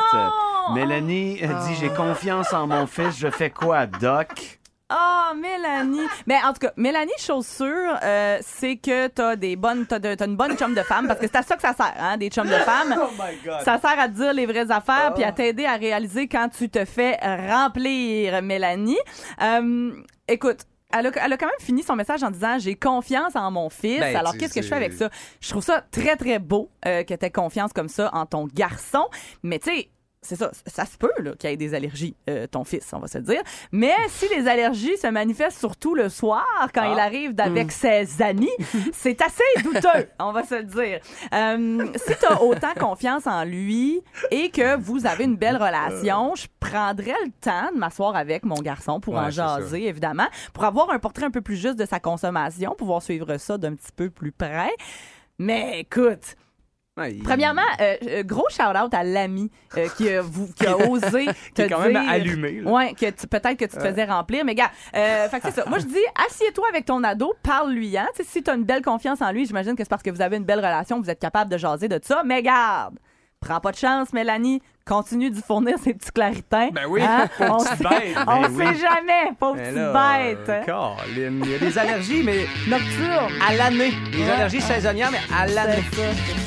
Mélanie elle dit j'ai confiance en mon fils. Je fais quoi, doc? Ah, Mélanie. Mais en tout cas, Mélanie, chose sûre, euh, c'est que t'as des bonnes, t'as, de- t'as une bonne chum de femme, parce que c'est à ça que ça sert, hein, des chums de femmes. Oh my God. Ça sert à te dire les vraies affaires, Ah. puis à t'aider à réaliser quand tu te fais remplir, Mélanie. Euh, écoute. Elle a, elle a quand même fini son message en disant j'ai confiance en mon fils. Ben, Alors qu'est-ce que je fais avec ça? Je trouve ça très très beau euh, que tu aies confiance comme ça en ton garçon. Mais tu sais, c'est ça, ça se peut là, qu'il ait des allergies, euh, ton fils, on va se le dire. Mais si les allergies se manifestent surtout le soir, quand Ah. il arrive avec ses amis, c'est assez douteux, on va se le dire. Euh, si tu as autant confiance en lui et que vous avez une belle relation, je prendrais le temps de m'asseoir avec mon garçon pour Ouais, en ça. jaser, évidemment, pour avoir un portrait un peu plus juste de sa consommation, pouvoir suivre ça d'un petit peu plus près. Mais écoute, Ouais, il- Premièrement, euh, euh, gros shout-out à l'ami euh, qui, a, qui a osé te Qui est quand même dire- allumé, là. Ouais, que tu- peut-être que tu te Ouais. faisais remplir. Mais gars, euh, fait que c'est ça. Moi, je dis, assieds-toi avec ton ado, parle-lui. Hein? Tu sais, si tu as une belle confiance en lui, j'imagine que c'est parce que vous avez une belle relation, vous êtes capable de jaser de ça. Mais garde, prends pas de chance, Mélanie. Continue d'y fournir ses petits claritins. Ben oui, Hein? pauvre on petite sait, bête. on Ben sait oui. jamais, pauvre Mais petite là, bête. euh, il y a des allergies, mais Nocturne. à l'année. Des Ouais. allergies saisonnières, mais à l'année. Plus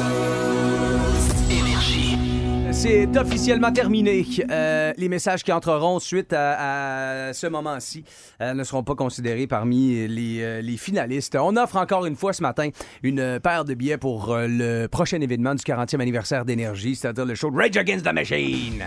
C'est officiellement terminé. Euh, les messages qui entreront suite à, ce moment-ci euh, ne seront pas considérés parmi les, euh, les finalistes. On offre encore une fois ce matin une paire de billets pour le prochain événement du 40e anniversaire d'Énergie, c'est-à-dire le show Rage Against the Machine.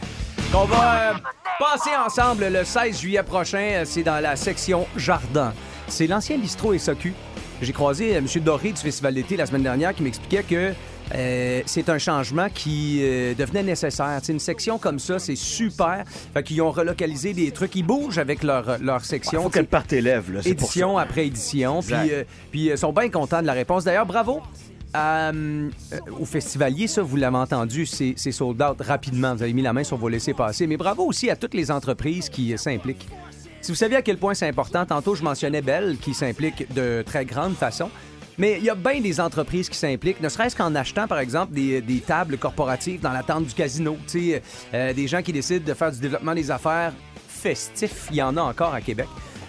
Qu'on va passer ensemble le 16 juillet prochain. C'est dans la section Jardin. C'est l'ancien bistrot SAQ. J'ai croisé M. Doré du Festival d'été la semaine dernière qui m'expliquait que euh, c'est un changement qui euh, devenait nécessaire. C'est une section comme ça, c'est super. Fait qu'ils ont relocalisé des trucs. Ils bougent avec leur, leur section. Il faut qu'elle parte élève, là. C'est pour ça. édition après édition. Puis euh, puis ils sont bien contents de la réponse. D'ailleurs, bravo. euh, euh, au festivalier, ça, vous l'avez entendu, c'est sold out rapidement. Vous avez mis la main sur vos laissés-passer. Mais bravo aussi à toutes les entreprises qui s'impliquent. Si vous saviez à quel point c'est important, tantôt je mentionnais Bell qui s'implique de très grande façon. Mais il y a bien des entreprises qui s'impliquent, ne serait-ce qu'en achetant, par exemple, des, tables corporatives dans l'attente du casino. Tu euh, des gens qui décident de faire du développement des affaires festif. Il y en a encore à Québec.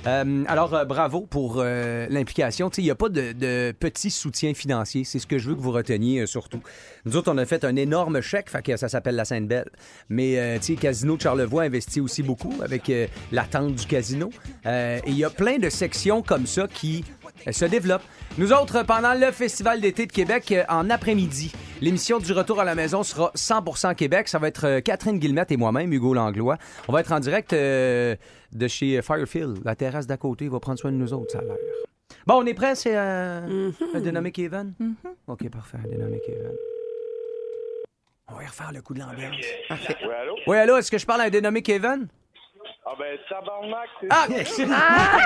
Euh, alors, euh, bravo pour euh, l'implication. Il n'y a pas de, petit soutien financier. C'est ce que je veux que vous reteniez surtout. Nous autres, on a fait un énorme chèque, fait que ça s'appelle la Sainte-Belle. Mais, Casino de Charlevoix investit aussi beaucoup avec l'attente du casino. Et il y a plein de sections comme ça qui se développent. Nous autres, pendant le Festival d'été de Québec, euh, en après-midi, l'émission du Retour à la maison sera 100% Québec. Ça va être euh, Catherine Guillemette et moi-même, Hugo Langlois. On va être en direct euh, de chez Firefield. La terrasse d'à côté va prendre soin de nous autres, ça a l'air. Bon, on est prêt, c'est euh, un Dynamic Even? OK, parfait, un Dynamic Even. On va y refaire le coup de l'ambiance. Oui, allô? Oui, allô, est-ce que je parle à un Dynamic Even? Ah ben, tabarnak, c'est Ah!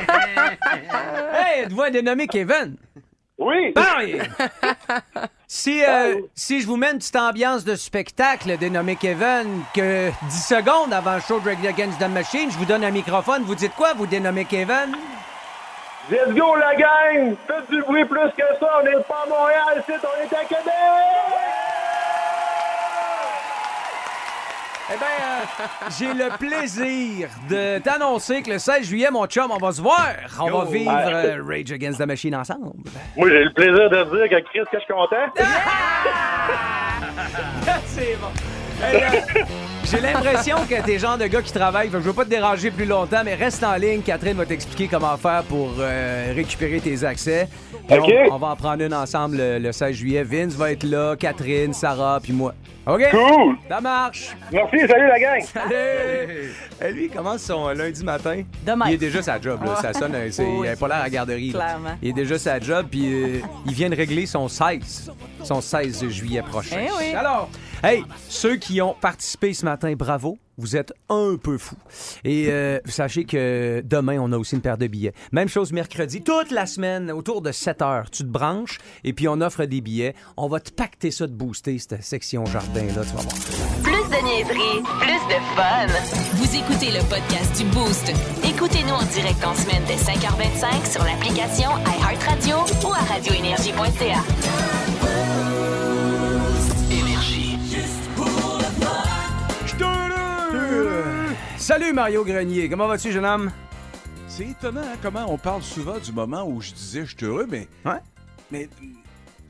hey, êtes-vous un Dynamic Even? Oui! Parlez! Si, euh, si je vous mets une petite ambiance de spectacle dénommé Kevin, que 10 secondes avant le show Drag Against the Machine, je vous donne un microphone, vous dites quoi, vous dénommez Kevin? Let's go, la gang! Faites du bruit plus que ça, on n'est pas à Montréal, c'est on est à Québec! Eh bien, euh, j'ai le plaisir de t'annoncer que le 16 juillet, mon chum, on va se voir. On va vivre euh, Rage Against the Machine ensemble. Moi, j'ai le plaisir de dire que Chris, que je suis content. C'est bon. J'ai l'impression que t'es genre de gars qui travaille. Fait que je veux pas te déranger plus longtemps, mais reste en ligne. Catherine va t'expliquer comment faire pour euh, récupérer tes accès. On, on va en prendre une ensemble le, le 16 juillet. Vince va être là, Catherine, Sarah, puis moi. OK? Cool. Ça marche. Merci, salut la gang. Salut! Lui, il commence son lundi matin. Demain. Il est déjà sa job, là. Ça sonne, euh, il n'a pas l'air à la garderie. là. Clairement. Il est déjà sa job, puis euh, il vient de régler son 16. Son 16 juillet prochain. Eh oui. Alors, hey, ceux qui ont participé ce matin, bravo. Vous êtes un peu fous. Et euh, sachez que demain, on a aussi une paire de billets. Même chose mercredi. Toute la semaine, autour de 7 heures, tu te branches et puis on offre des billets. On va te pacter ça de booster, cette section jardin-là, tu vas voir. Plus de niaiserie, plus de fun. Vous écoutez le podcast du Boost. Écoutez-nous en direct en semaine dès 5h25 sur l'application iHeartRadio ou à radioénergie.ca. Salut Mario Grenier, comment vas-tu, jeune homme? C'est étonnant hein, comment on parle souvent du moment où je disais je suis heureux, mais. Mais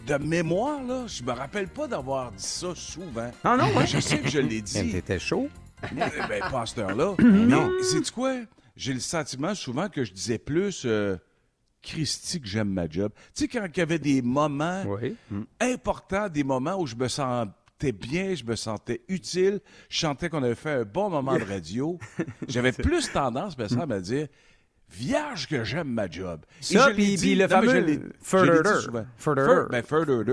de mémoire, là, je me rappelle pas d'avoir dit ça souvent. Ah non, ouais. Je sais que je l'ai dit. T'étais chaud? Eh ben, pas à cette heure-là. Non. Mais, sais-tu quoi? J'ai le sentiment souvent que je disais plus. euh, Christy, que j'aime ma job. Tu sais, quand il y avait des moments importants, des moments où je me sentais bien, je me sentais utile, je sentais qu'on avait fait un bon moment de radio, j'avais plus tendance, me semble, à dire Vierge que j'aime ma job. Ça, puis- le mais fameux further. ben, further,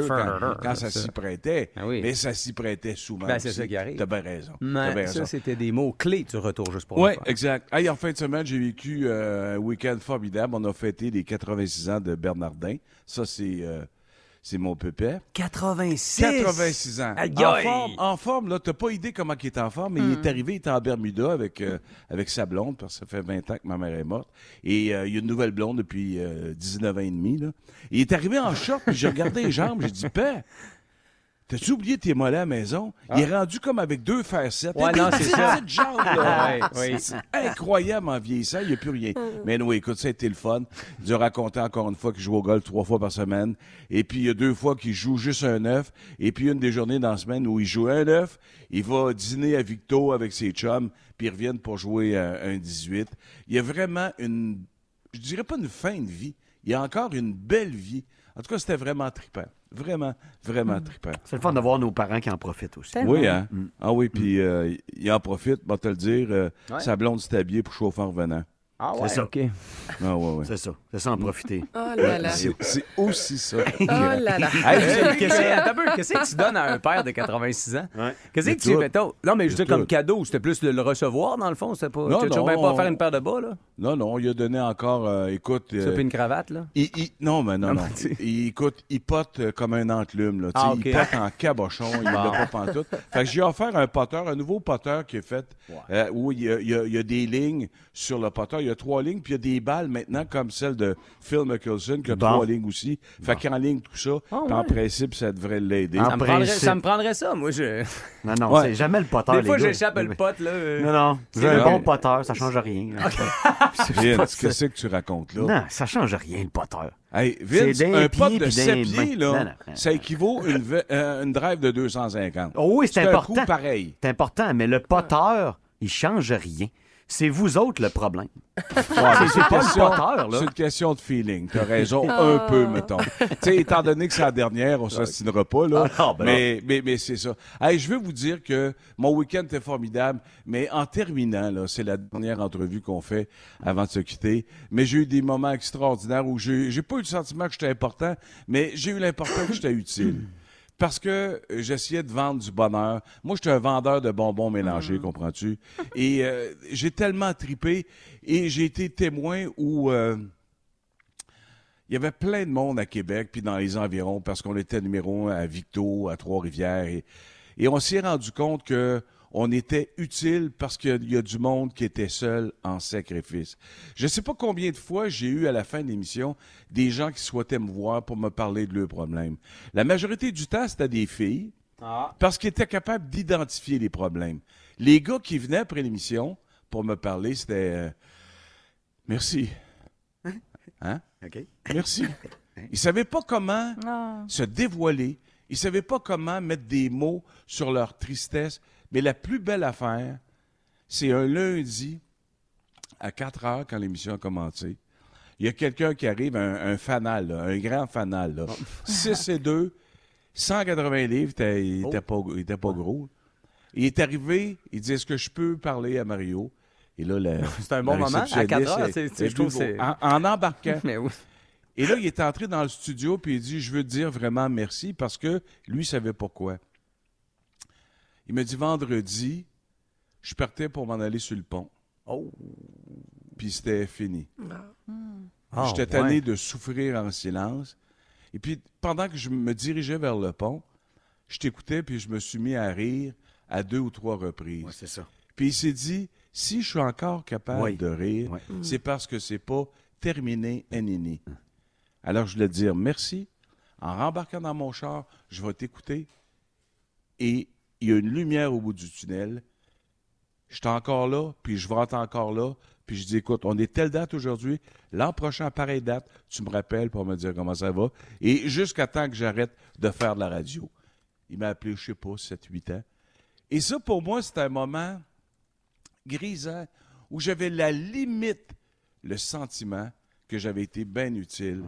quand, ça s'y ça. prêtait. Ah oui. Mais ça s'y prêtait souvent. Ben, c'est ça qui arrive. T'as bien raison. Bien ça, c'était des mots clés du retour juste pour Oui, exact. Hey, en fin de semaine, j'ai vécu euh, un week-end formidable. On a fêté les 86 ans de Bernardin. Ça, c'est euh, c'est mon pépé. 86. 86 ans. Aïe, en forme, en forme, là, t'as pas idée comment il est en forme, mais il est arrivé, il était en Bermuda avec, euh, avec sa blonde, parce que ça fait 20 ans que ma mère est morte. Et euh, il y a une nouvelle blonde depuis euh, 19 ans et demi. Là. Il est arrivé en short, puis j'ai regardé les jambes, j'ai dit, Père, T'as-tu oublié tes mollets à la maison? Il est rendu comme avec deux facettes. Ouais, non, c'est ça. jambes, là. Ouais, oui. C'est incroyable en vieillissant, il n'y a plus rien. Mais non, écoute, ça a été le fun. Il a raconté encore une fois qu'il joue au golf trois fois par semaine. Et puis, il y a deux fois qu'il joue juste un œuf. Et puis, une des journées dans la semaine où il joue un œuf, il va dîner à Victo avec ses chums, puis ils reviennent pour jouer à un 18. Il y a vraiment une, je dirais pas une fin de vie. Il y a encore une belle vie. En tout cas, c'était vraiment trippant. Vraiment, vraiment trippant. C'est le fun de voir nos parents qui en profitent aussi. Oui, hein? Ah oui, puis euh, il en profite, va te le dire, euh, Ouais. sa blonde s'est habillée pour chauffer en revenant. Ah C'est ça. OK. Ah ouais, ouais. C'est ça. C'est ça en profiter. Oh là là. C'est c'est aussi ça. Oh là là. Hey, qu'est-ce que- tu donnes à un père de 86 ans? Qu'est-ce que tu tout. mettons? Non, mais je dire, comme tout. cadeau, c'était plus de le recevoir, dans le fond. C'était pas. Non, tu non, bien pas on- faire une paire de bas, là? Non, non, il a donné encore, euh, écoute... Ça, euh, puis une cravate, là? il- il- non, mais non, Ah, non. Il, écoute, il pote euh, comme un enclume. Là, Ah. Il pote en cabochon, il l'a pas pantoute. Fait que j'ai offert un poteur, un nouveau poteur qui est fait, euh, où il y a des lignes sur le poteur. Il y a trois lignes, puis il y a des balles maintenant comme celle de Phil Mickelson, qui a Bon. trois lignes aussi. Fait qu'en ligne, tout ça, Ah, en principe, ça devrait l'aider. Ça me, prendrait, ça me prendrait ça, moi. Je... Non, non, Ouais. c'est jamais le poteur, Des les fois, j'échappe le pote, là. euh. Non, non. C'est J'ai un bon poteur, ça change rien. Vince, qu'est-ce que tu racontes là? Non, ça change rien, le poteur. Hey, Vince, un pied pote de puis 7 d'un pieds, là, Non, non, non, ça équivaut à une, euh, une drive de 250. Oh oui, c'est important. C'est important, mais le poteur, il change rien. C'est vous autres le problème. Ouais, C'est- pas le question- poteur, là. C'est une question de feeling. T'as raison, Ah. un peu, mettons. tu sais, étant donné que c'est la dernière, on s'ostinera pas, là. Ah, non, ben mais, mais, mais c'est ça. Hey, je veux vous dire que mon week-end était formidable, mais en terminant, là, c'est la dernière entrevue qu'on fait avant de se quitter. Mais j'ai eu des moments extraordinaires où j'ai j'ai pas eu le sentiment que j'étais important, mais j'ai eu l'important que j'étais utile. Parce que euh, j'essayais de vendre du bonheur. Moi, j'étais un vendeur de bonbons mélangés, comprends-tu? Et euh, j'ai tellement tripé et j'ai été témoin où euh, il y avait plein de monde à Québec puis dans les environs parce qu'on était numéro un à Victo, à Trois-Rivières et, et on s'est rendu compte que on était utile parce qu'il y a du monde qui était seul en sacrifice. Je ne sais pas combien de fois j'ai eu à la fin de l'émission des gens qui souhaitaient me voir pour me parler de leurs problèmes. La majorité du temps, c'était des filles parce qu'ils étaient capables d'identifier les problèmes. Les gars qui venaient après l'émission pour me parler, c'était euh, merci. Hein? OK. Merci. Ils savaient pas comment Ah. se dévoiler. Ils savaient pas comment mettre des mots sur leur tristesse. Mais la plus belle affaire, c'est un lundi à 4 heures quand l'émission a commencé. Il y a quelqu'un qui arrive, un, un fanal, là, un grand fanal. Là. 6 et 2, 180 livres, il Oh. était pas, il était pas gros. Il est arrivé, il dit Est-ce que je peux parler à Mario? Et là, C'est un bon moment, à réceptionniste quatre heures, est- c'est- je trouve En, en embarquant. Mais oui. Et là, il est entré dans le studio, puis il dit Je veux te dire vraiment merci parce que lui, il savait pas quoi. Il me dit Vendredi, je partais pour m'en aller sur le pont. Oh. Puis c'était fini. Ah, J'étais tanné ouais. de souffrir en silence. Et puis, pendant que je me dirigeais vers le pont, je t'écoutais, puis je me suis mis à rire à deux ou trois reprises. c'est ça. Puis il s'est dit, si je suis encore capable Oui. de rire, Ouais. c'est parce que c'est pas terminé, nini. Alors, je voulais te dire merci. En rembarquant dans mon char, je vais t'écouter. Et il y a une lumière au bout du tunnel. Je suis encore là, puis je être encore là. Puis je dis, écoute, on est telle date aujourd'hui. L'an prochain, pareille date, tu me rappelles pour me dire comment ça va. Et jusqu'à temps que j'arrête de faire de la radio. Il m'a appelé, je sais pas, 7-8 ans. Et ça, pour moi, c'était un moment grisant où j'avais la limite, le sentiment que j'avais été bien utile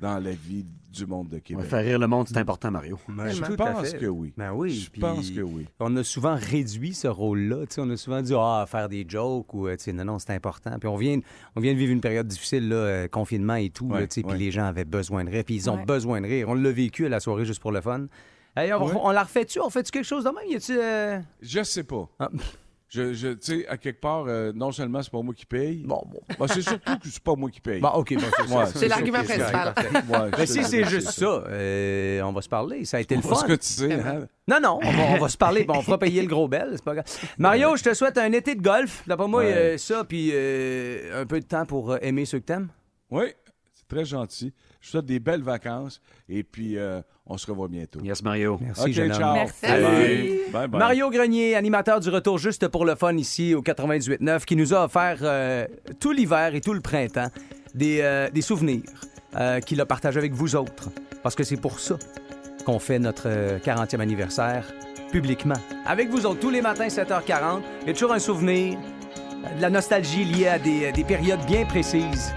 dans la vie du monde de Québec. faire rire le monde, c'est important, Mario. Je Tout à pense fait. que oui. Ben oui. Je pense que oui. On a souvent réduit ce rôle-là. tu sais, On a souvent dit ah, faire des jokes ou euh, tu sais, non, non, c'est important. Puis on vient, on vient de vivre une période difficile, là, euh, confinement et tout. Ouais, tu sais, ouais. Puis les gens avaient besoin de rire. Puis ils ont Ouais. besoin de rire. On l'a vécu à la soirée juste pour le fun. Hey, on, Ouais. on la refait-tu? On fait-tu quelque chose de même? Y a-tu. euh, Je sais pas. Ah. Je, je- tu sais, à quelque part, euh, non seulement c'est pas moi qui paye. Bon, bon. bah, c'est surtout que c'est pas moi qui paye. Bon, OK. Bon, c'est ça. Ouais, C'est l'argument principal. Ouais, Mais si c'est juste ça, euh, on va se parler. Ça a été le On va fun. se cotiser, hein? Non, non, on va, on va se parler. Bon, on fera payer le gros bel, c'est pas grave. Mario, je te souhaite un été de golf. D'après moi, Ouais. euh, ça, puis euh, un peu de temps pour aimer ceux que t'aimes. Oui, c'est très gentil. Je vous souhaite des belles vacances et puis euh, on se revoit bientôt. Yes, Mario. Merci, OK, jeune ciao. Merci. Bye. Bye bye. Mario Grenier, animateur du retour juste pour le fun ici au 98.9, qui nous a offert euh, tout l'hiver et tout le printemps des, euh, des souvenirs euh, qu'il a partagés avec vous autres. Parce que c'est pour ça qu'on fait notre euh, 40e anniversaire publiquement. Avec vous autres, tous les matins, 7h40, il y a toujours un souvenir, de la nostalgie liée à des, des périodes bien précises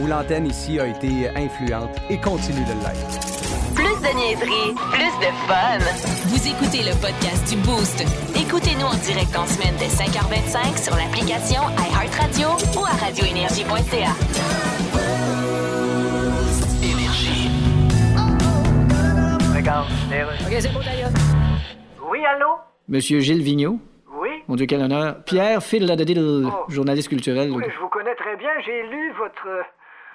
où l'antenne ici a été influente et continue de l'être. Plus de niaiserie, plus de fun. Vous écoutez le podcast du Boost. Écoutez-nous en direct en semaine dès 5h25 sur l'application iHeartRadio ou à radioénergie.ca. Énergie. OK, c'est beau d'ailleurs. Oui, allô? Monsieur Gilles Vigneault? Oui? Mon Dieu, quel honneur. Pierre Phil Ladadil, Oh. journaliste culturel. Oui, je vous connais très bien. J'ai lu votre, euh,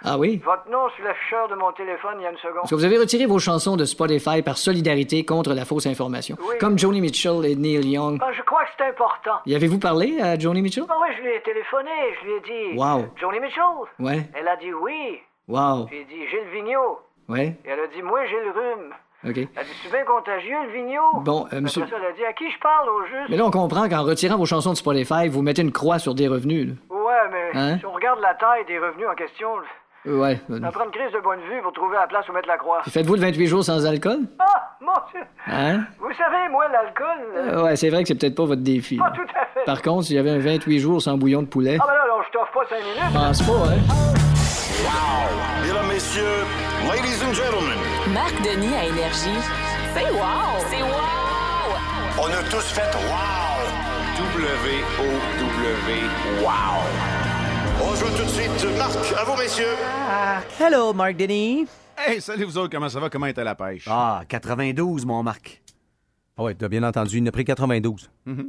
Ah oui? votre nom sur l'afficheur de mon téléphone il y a une seconde. Est-ce que vous avez retiré vos chansons de Spotify par solidarité contre la fausse information? Oui. Comme Joni Mitchell et Neil Young. Ah, je crois que c'est important. Y avez-vous parlé à Joni Mitchell? Ah oui, je lui ai téléphoné. Je lui ai dit... Wow. Johnny Mitchell? Ouais. Elle a dit oui. Wow. J'ai dit Gilles Vigneault. Ouais. Et elle a dit, moi, j'ai le rhume. OK. Elle a dit, c'est bien contagieux, le Vigneault. Bon, euh, monsieur- Après ça, elle a dit, à qui je parle au juste? Mais là, on comprend qu'en retirant vos chansons de Spotify, vous mettez une croix sur des revenus. là. Ouais, mais Hein? si on regarde la taille des revenus en question, Ouais. euh, ça prend une crise de bonne vue pour trouver la place où mettre la croix. Faites-vous le 28 jours sans alcool? Ah, mon Dieu! Hein? Vous savez, moi, l'alcool... euh, Euh, ouais, c'est vrai que c'est peut-être pas votre défi. Pas là. tout à fait. Par contre, s'il y avait un 28 jours sans bouillon de poulet, Ah ben là, là, je t'offre pas cinq minutes. je pense pas, hein? Mesdames, messieurs, ladies and gentlemen, Marc Denis à Énergie. C'est wow! C'est wow! on a tous fait wow! W-O-W, wow! On joue tout de suite. Marc, à vous, messieurs. Hello, Mark Denis. Hey, salut vous autres, comment ça va? Comment était la pêche? Ah, 92, mon Marc. Ah ouais, t'as bien entendu, il en a pris 92. Mhm.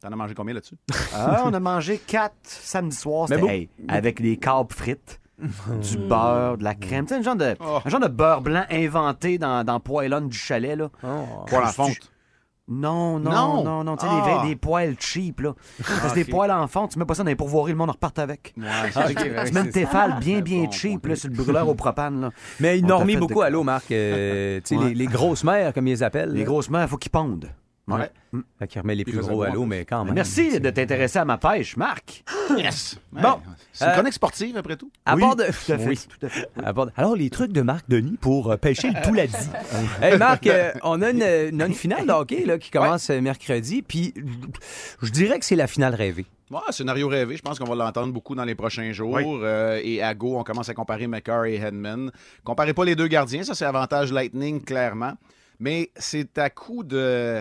T'en as mangé combien là-dessus? Ah, on a mangé quatre samedi soir. Mais C'était hey, avec des câbles frites, du beurre, de la crème. Tu sais, un genre de, Oh. un genre de beurre blanc inventé dans, dans Poêlonne du chalet, là. Poil en fonte. Non, non, Non? non, non. Tu sais, Ah. des, des poêles cheap, là. Parce que des ok. poêles en fonte, tu mets pas ça dans les pourvoiries, le monde en repart avec. Ouais, Ah, Tu mets une c'est ça. téfale bien, bien Bon, cheap, là, sur le brûleur au propane, là. Mais ils fait beaucoup de- à l'eau, Marc. Euh, tu sais, Ouais. les, les grosses mères, comme ils les appellent. Les grosses mères, faut qu'ils pondent. Ouais. Fait qu'il remet les plus gros à l'eau, mais quand même. Merci de t'intéresser à ma pêche, Marc. Yes! Bon. C'est une Euh, chronique sportive, après tout. À bord de... tout à fait, Oui. tout à fait. À bord de- Alors, les trucs de Marc Denis pour euh, pêcher le pouladi. hey, Marc, euh, on a une, finale de hockey là, qui commence mercredi, puis je dirais que c'est la finale rêvée. Ouais, scénario rêvé. Je pense qu'on va l'entendre beaucoup dans les prochains jours. Oui. Euh, et à Go, on commence à comparer McCarr et Hedman. Comparez pas les deux gardiens, ça c'est avantage Lightning, clairement. Mais c'est à coup de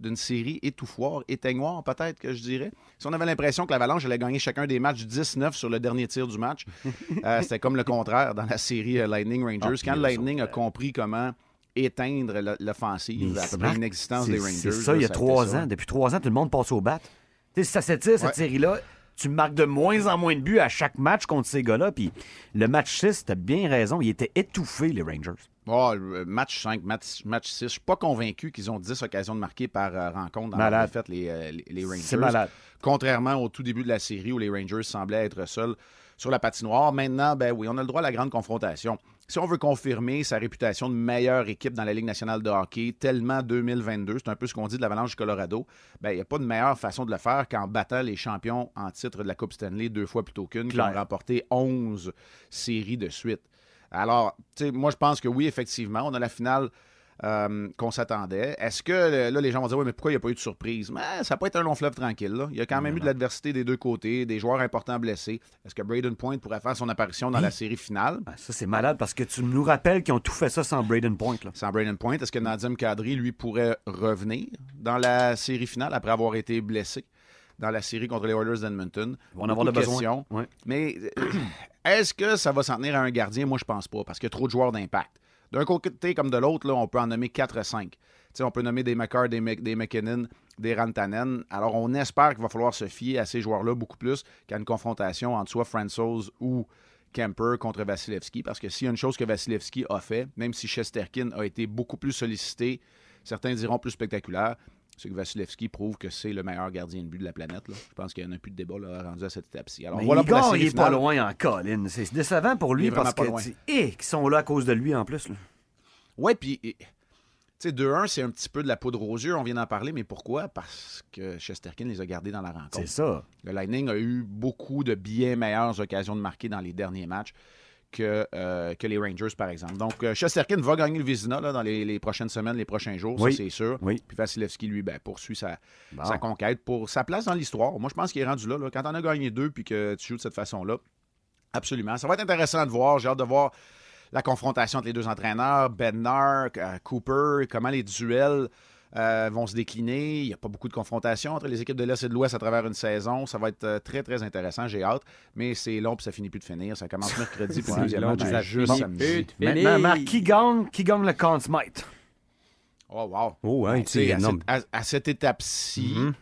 d'une série étouffoir, éteignoir peut-être que je dirais. Si on avait l'impression que l'Avalanche allait gagner chacun des matchs 19 sur le dernier tir du match, euh, c'était comme le contraire dans la série euh, Lightning Rangers. Ah, Quand Lightning a compris comment éteindre l'offensive, à peu près l'inexistence des Rangers. C'est ça, là, il y a trois ans. Depuis trois ans, tout le monde passe au bat. Si ça s'étire, cette Ouais. série-là, tu marques de moins en moins de buts à chaque match contre ces gars-là. Puis le match 6, t'as bien raison, ils étaient étouffés, les Rangers. Oh, match 5, match, match 6. Je suis pas convaincu qu'ils ont 10 occasions de marquer par euh, rencontre dans Malade. leur défaite, les, euh, les, les Rangers. C'est malade. Contrairement au tout début de la série où les Rangers semblaient être seuls sur la patinoire. Maintenant, ben oui, on a le droit à la grande confrontation. Si on veut confirmer sa réputation de meilleure équipe dans la Ligue nationale de hockey, tellement 2022, c'est un peu ce qu'on dit de l'Avalanche du Colorado, ben, il n'y a pas de meilleure façon de le faire qu'en battant les champions en titre de la Coupe Stanley deux fois plutôt qu'une, qui ont remporté 11 séries de suite. Alors, moi, je pense que oui, effectivement, on a la finale euh, qu'on s'attendait. Est-ce que, euh, là, les gens vont dire, oui, mais pourquoi il n'y a pas eu de surprise? Mais ça n'a pas été un long fleuve tranquille. là. Il y a quand même eu de l'adversité des deux côtés, des joueurs importants blessés. Est-ce que Braden Point pourrait faire son apparition dans la série finale? Ben, ça, c'est malade parce que tu nous rappelles qu'ils ont tout fait ça sans Braden Point. Là. Sans Braden Point, est-ce que Nadim Kadri, lui, pourrait revenir dans la série finale après avoir été blessé dans la série contre les Oilers d'Edmonton? Vont en avoir de besoin. Ouais. Mais euh, est-ce que ça va s'en tenir à un gardien? Moi, je pense pas, parce qu'il y a trop de joueurs d'impact. D'un côté comme de l'autre, on peut en nommer 4 à 5. Tu sais, on peut nommer des McCarr, des, Mc- des McKinnon, des Rantanen. Alors, on espère qu'il va falloir se fier à ces joueurs-là beaucoup plus qu'à une confrontation entre soit Fransos ou Kemper contre Vasilevski. Parce que s'il y a une chose que Vasilevski a fait, même si Chesterkin a été beaucoup plus sollicité, certains diront plus spectaculaire, c'est que Vasilevski prouve que c'est le meilleur gardien de but de la planète. là. Je pense qu'il n'y en a plus de débat là, rendu à cette étape-ci. Alors, Mais voilà pour la il est pas loin en colline. C'est décevant pour lui parce que, tu- et qui sont là à cause de lui en plus. Ouais, puis, tu sais, 2-1, c'est un petit peu de la poudre aux yeux, on vient d'en parler, mais pourquoi? Parce que Chesterkin les a gardés dans la rencontre. C'est ça. Le Lightning a eu beaucoup de bien meilleures occasions de marquer dans les derniers matchs que, euh, que les Rangers, par exemple. Donc, euh, Chesterkin va gagner le Vizina là, dans les, les prochaines semaines, les prochains jours, Oui. ça c'est sûr. Oui. Puis Vasilevski, lui, ben, poursuit sa, Bon. sa conquête pour sa place dans l'histoire. Moi, je pense qu'il est rendu là, là. Quand on a gagné deux puis que tu joues de cette façon-là, absolument. Ça va être intéressant de voir. J'ai hâte de voir la confrontation entre les deux entraîneurs, Bednar, euh, Cooper, comment les duels euh, vont se décliner. Il n'y a pas beaucoup de confrontations entre les équipes de l'Est et de l'Ouest à travers une saison. Ça va être euh, très, très intéressant. J'ai hâte. Mais c'est long puis ça finit plus de finir. Ça commence mercredi match, puis c'est ça juste finit samedi. plus de finir. Maintenant, Marc, qui gagne, qui gagne le Conn Smythe? Oh, wow. Oh, hein, Ben, tu à, non. cette, à- à cette étape-ci... Mhm.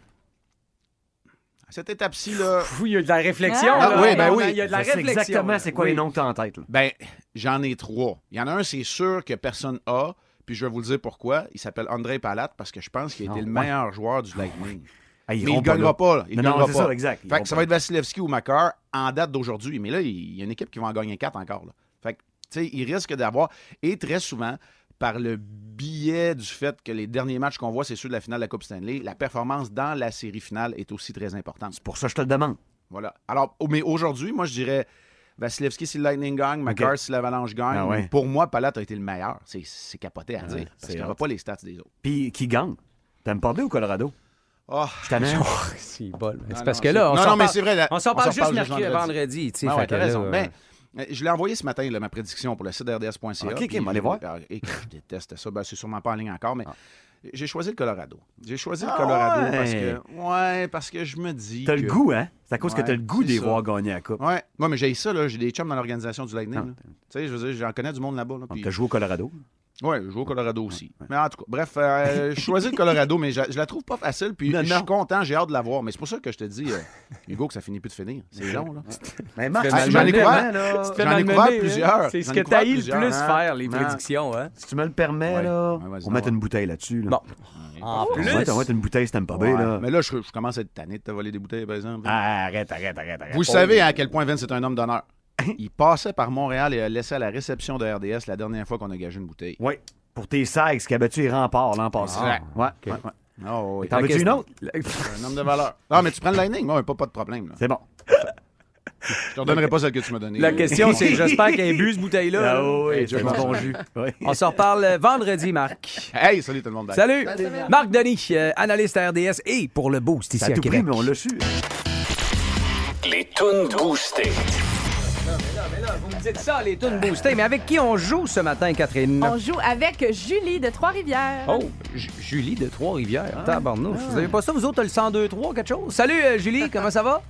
À cette étape-ci, là... Oui, il y a de la réflexion. Ah, là. oui, ben oui. Il y a de la Je sais réflexion. exactement c'est quoi Oui. les noms que tu as en tête. là. Ben, j'en ai trois. Il y en a un, c'est sûr que personne a, puis je vais vous le dire pourquoi. Il s'appelle André Palat parce que je pense qu'il a été le meilleur joueur du Lightning. Ah, mais il ne gagnera pas. là. Il Non, non, pas. ça, exact. Fait que ça va être Vasilevski ou Makar en date d'aujourd'hui. Mais là, il y a une équipe qui va en gagner quatre encore. là. Fait que, tu sais, il risque d'avoir. Et très souvent, par le biais du fait que les derniers matchs qu'on voit, c'est ceux de la finale de la Coupe Stanley, la performance dans la série finale est aussi très importante. C'est pour ça que je te le demande. Voilà. Alors, mais aujourd'hui, moi, je dirais Vasilevski si le Lightning gagne, Makar si l'Avalanche gagne. Ah ouais. Pour moi, Palat a été le meilleur. C'est, c'est capoté à Ah dire. ouais, parce c'est qu'il n'y aura hot. pas les stats des autres. Puis qui gagne? T'aimes pas bien au Colorado? Oh, Je t'en ai un. C'est bol. C'est parce non, que c'est- là, on non, s'en non, mais parle- c'est vrai, là, On s'en on parle s'en juste mercredi, vendredi. tu sais, Ah fait ouais, que t'as là, raison. euh, Ben, je l'ai envoyé ce matin, là, ma prédiction pour le site RDS.ca. Ok, ok, aller voir. Ah, et que je déteste ça. Ben, c'est sûrement pas en ligne encore, mais j'ai choisi le Colorado. J'ai choisi le Ah Colorado ouais. parce que ouais, parce que je me dis. T'as le goût, hein? C'est à cause que t'as le goût ça. voir gagner à la Coupe. Ouais, moi, mais j'ai ça, là. J'ai des chums dans l'organisation du Lightning. Ah. Tu sais, je veux dire, j'en connais du monde là-bas. Là, puis- T'as joué au Colorado? Ouais, je joue au Colorado aussi. Mais en tout cas, bref, euh, je choisis le Colorado, mais je, je la trouve pas facile. Puis Non, je non. suis content, j'ai hâte de la voir. Mais c'est pour ça que je te dis, euh, Hugo, que ça finit plus de finir. C'est long, là. Mais Marc, Ah, j'en ai couvert, hein, j'en ai couvert hein. plusieurs. C'est ce que t'as eu le plus Hein? faire, les Non. prédictions. Hein? si tu me le permets, Ouais. là, on va mettre donc. une bouteille là-dessus. Là. Bon. En mettre, on va mettre une bouteille, c'est pas Ouais, là. Mais là, je, je commence à être tanné de te voler des bouteilles, par exemple. Ah, arrête, arrête, arrête, arrête. Vous le savez à quel point Vince est un homme d'honneur. Il passait par Montréal et a laissé à la réception de RDS la dernière fois qu'on a gagé une bouteille. Oui. Pour tes Sags qui a battu les remparts l'an passé. Ah, ouais, ouais, ouais. Oh, oui. T'en veux-tu une autre? Un homme de valeur. Non, mais tu prends le Lightning, moi, pas, pas de problème. C'est bon. Je te redonnerai pas celle que tu m'as donnée. La question, c'est j'espère qu'il y a un but, ce bouteille-là. Ah là. oui, merci. bon jus. Oui. On se reparle euh, vendredi, Marc. Hey, salut tout le monde. Salut! Marc Denis, euh, analyste à RDS et pour le Boost ici Ça a à tout pris, mais on l'a su. Les tunes boostées. Dites ça, les tunes boostées. Mais avec qui on joue ce matin, Catherine? On joue avec Julie de Trois-Rivières. Oh, Ju- Julie de Trois-Rivières. Tabarnouche. Vous avez pas ça, vous autres, le 102-3, quelque chose? Salut, euh, Julie, comment ça va?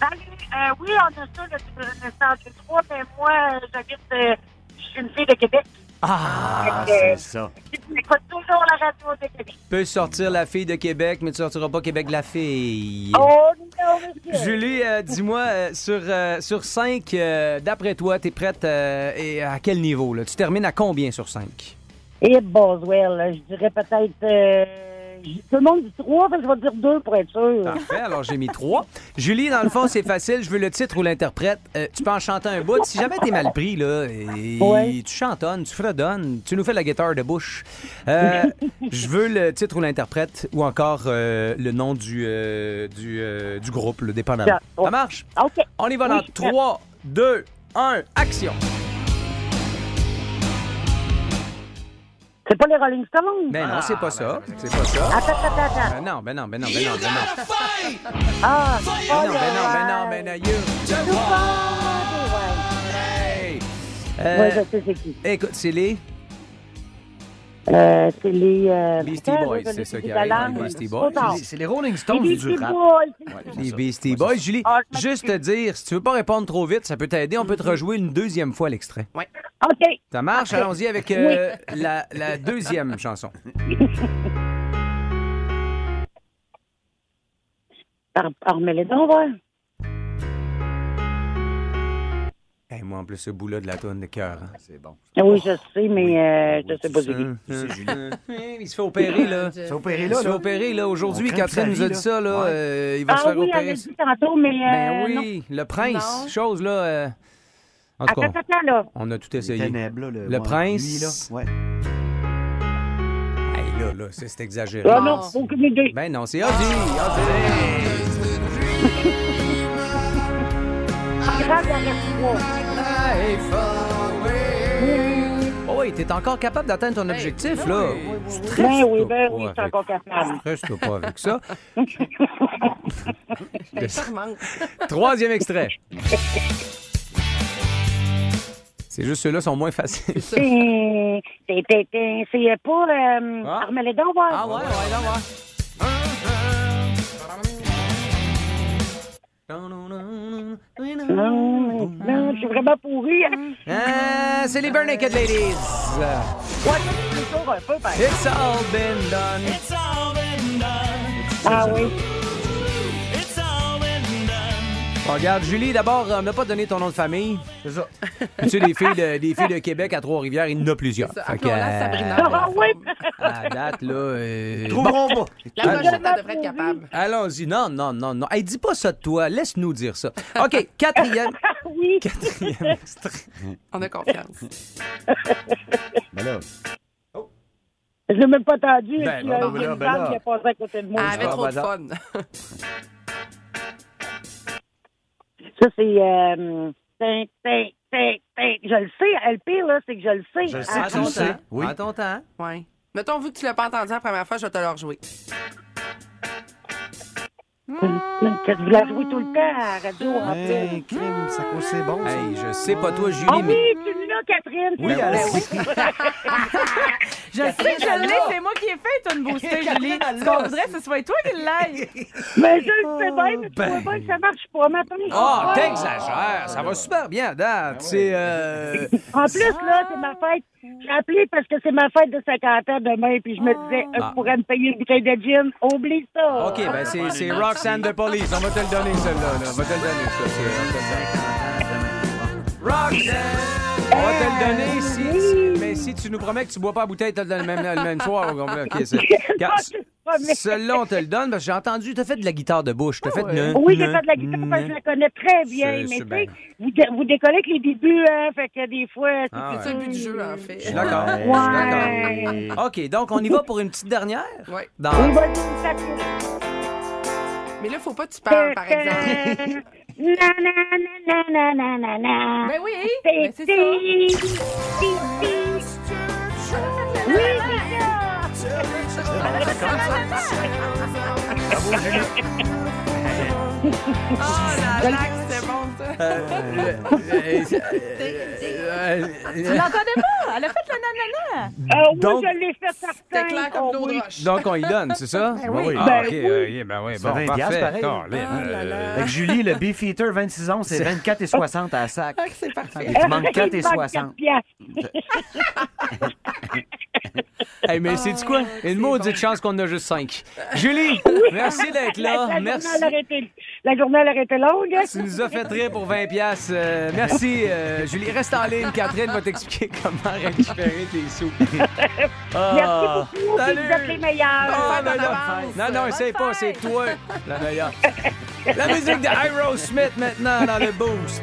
Salut. Euh, oui, on a ça, le, le 103, mais moi, euh, j'habite. euh, je suis une fille de Québec. Ah, c'est ça. J'écoute toujours la radio de Québec. Peux sortir la fille de Québec, mais tu sortiras pas Québec la fille. Oh non, monsieur. Julie, euh, dis-moi, euh, sur, euh, sur 5, d'après toi, t'es prête euh, et à quel niveau? Là? Tu termines à combien sur 5? Et Boswell, je dirais peut-être. Tout le monde dit 3, fait que je vais dire 2 pour être sûr. Parfait, alors j'ai mis 3. Julie, dans le fond, c'est facile. Je veux le titre ou l'interprète. Euh, tu peux en chanter un bout. Si jamais t'es mal pris, là, et Ouais. tu chantonnes, tu fredonnes, tu nous fais la guitare de bouche. Euh, je veux le titre ou l'interprète ou encore euh, le nom du, du, du groupe, le dépendamment. Ça marche? OK. On y va dans Oui, je prête. 3, 2, 1, action! C'est pas les Rolling Stones? Mais non, c'est pas ça. C'est pas ça. Attends, attends, attends. Ben non, ben non, ben non, ben non, ben non. Ah, Ben non, ben non, ben non, ben non, you. Hey. Euh, Ouais, je sais c'est qui. Écoute, c'est les Euh, c'est les. Euh, Beastie Boys, c'est ça qui arrive, les Beastie Boys. C'est les Rolling Les Stones Beastie du rap. Boys. Les Beastie Boys. Julie, Ah, juste te dire, si tu veux pas répondre trop vite, ça peut t'aider. On peut te rejouer une deuxième fois l'extrait. OK. Ça marche? Allons-y avec euh, la, la deuxième chanson. Par- par- Remets-les donc, voir. Hey, moi, en plus, ce bout-là de la tonne de cœur. hein. C'est bon. Ah Oui, je sais, mais euh, je sais pas Julie. Il se fait opérer, là. Il se fait opérer, Il là, se fait opérer, là. Aujourd'hui, Catherine nous a dit ça, là. euh, il va se Ah faire oui, elle opérer. dit tantôt, mais. Ben euh, non. oui, le prince, Non. chose, là. euh, En tout cas, attends, là. on a tout Les essayé. ténèbres, là, le, prince. lui, là. Ouais. Hey, là, là, c'est c'est exagéré. Ah non, aucune idée. Ben non, c'est Ozzy. Ozzy. Oh oui, t'es encore capable d'atteindre ton objectif, là. Ben oui, ben pas oui, je suis avec- encore capable. Stresse-toi pas avec ça. Charmante. Troisième extrait. C'est juste ceux-là sont moins faciles. C'est pas. Euh, Ah. Donc, voir. Ah ouais, ouais, là, ouais. Non, non, je suis vraiment pourri. Hein? Ah, c'est les Bare Naked Ladies. Toujours un peu, pareil. It's all been done. Ah oui. Bon, regarde, Julie, d'abord, on n'a pas donné ton nom de famille. C'est ça. tu sais, des filles, de, des filles de Québec à Trois-Rivières, il y en a plusieurs. C'est ça. Fait que, Appelons-la euh, Sabrina. Ah oui. à date, là. euh, Trouveront bon. pas. La prochaine, elle devrait être capable. Allons-y. Non, non, non, non. Hey, dis pas ça de toi. Laisse-nous dire ça. OK, quatrième. oui. Quatrième extrait. On a confiance. Ben là, Je l'ai même pas entendu. Ben et puis, non, euh, ben il y a là, une ben femme là. qui a passé à côté de moi. Elle avait Ah, trop de ben fun. Ça, c'est. Euh, tin, tin, tin, tin. je le sais. Le pire, là, c'est que je le sais. Je le sais Ah, À que tu le sais. Oui. À ton temps. Ouais. Mettons, vu que tu l'as pas entendu la première fois, je vais te le rejouer. Que tu voulais jouer tout le temps à la radio. en hey, crime, ça c'est bon. ça. Hey, je sais pas toi, Julie, Ah mais. oui, tu l'as, Catherine. Oui, Ben oui. Je sais que je l'ai, c'est moi qui ai fait une boostée, Julie. Ce qu'on voudrait, ce soit toi qui l'aille. Mais je le sais bien, mais tu vois bien que ça marche pas maintenant. Oh, t'exagères. Ça va super bien date. C'est. euh, En plus, là, c'est ma fête. J'ai appelé parce que c'est ma fête de 50 ans demain, puis je me disais, euh, Ah. je pourrais me payer une bouteille de gin. Oublie ça. OK, ben c'est, c'est Roxanne de Police. On va te le donner, celle-là. là. On va te le donner, ça. Roxanne! On va te le donner si, si- mais si tu nous promets que tu bois pas la bouteille, tu te le donnes le même, le même soir. OK, c'est... Ah. Celui-là, on te le donne parce que j'ai entendu, t'as fait de la guitare de bouche. T'as fait de... Oui, j'ai fait de la guitare parce que je la connais très bien. Mais tu sais, vous, dé- vous décollez avec les débuts, hein, fait que des fois... Ah, C'est ça le but du jeu, en fait. Je suis d'accord. Ouais. Je suis d'accord. OK, donc on y va pour une petite dernière? Dans... Oui, vas-y, ça fait- Mais là, faut pas que tu parles, par exemple. Na, na, na, na, na, na, na. Ben oui, C'est ben c'est ça. Oui, c'est Oh, la blague, c'est bon, ça. Tu l'entendais pas? Elle a fait le nanana. Oui, Donc- je l'ai fait certain. C'était clair comme Oh, l'eau de oui. roche. Donc, on y donne, c'est ça? Ben oui. Ah, Ben OK, oui. euh, ben oui, bon, fait 20 parfait. pareil. Ah là euh, Avec Julie, le Beefeater 26 ans, c'est 24 et 60 à sac. Ah, c'est parfait. Il te manque 4 et Il manque 60. quatre piastres. Hey, mais c'est quoi? Une maudite chance qu'on en a juste cinq. Julie, merci d'être là. La, la Merci. Journée, été, la journée, elle aurait été longue. Tu nous as fait rire pour 20 pièces. merci, euh, Julie. Reste en ligne. Catherine va t'expliquer comment récupérer tes sous. Ah, Merci beaucoup. puis Salut. Vous êtes les meilleurs. Bonne fête en là. avance. Non, non, essaye pas, c'est toi la meilleure. La musique de Aerosmith maintenant dans le boost.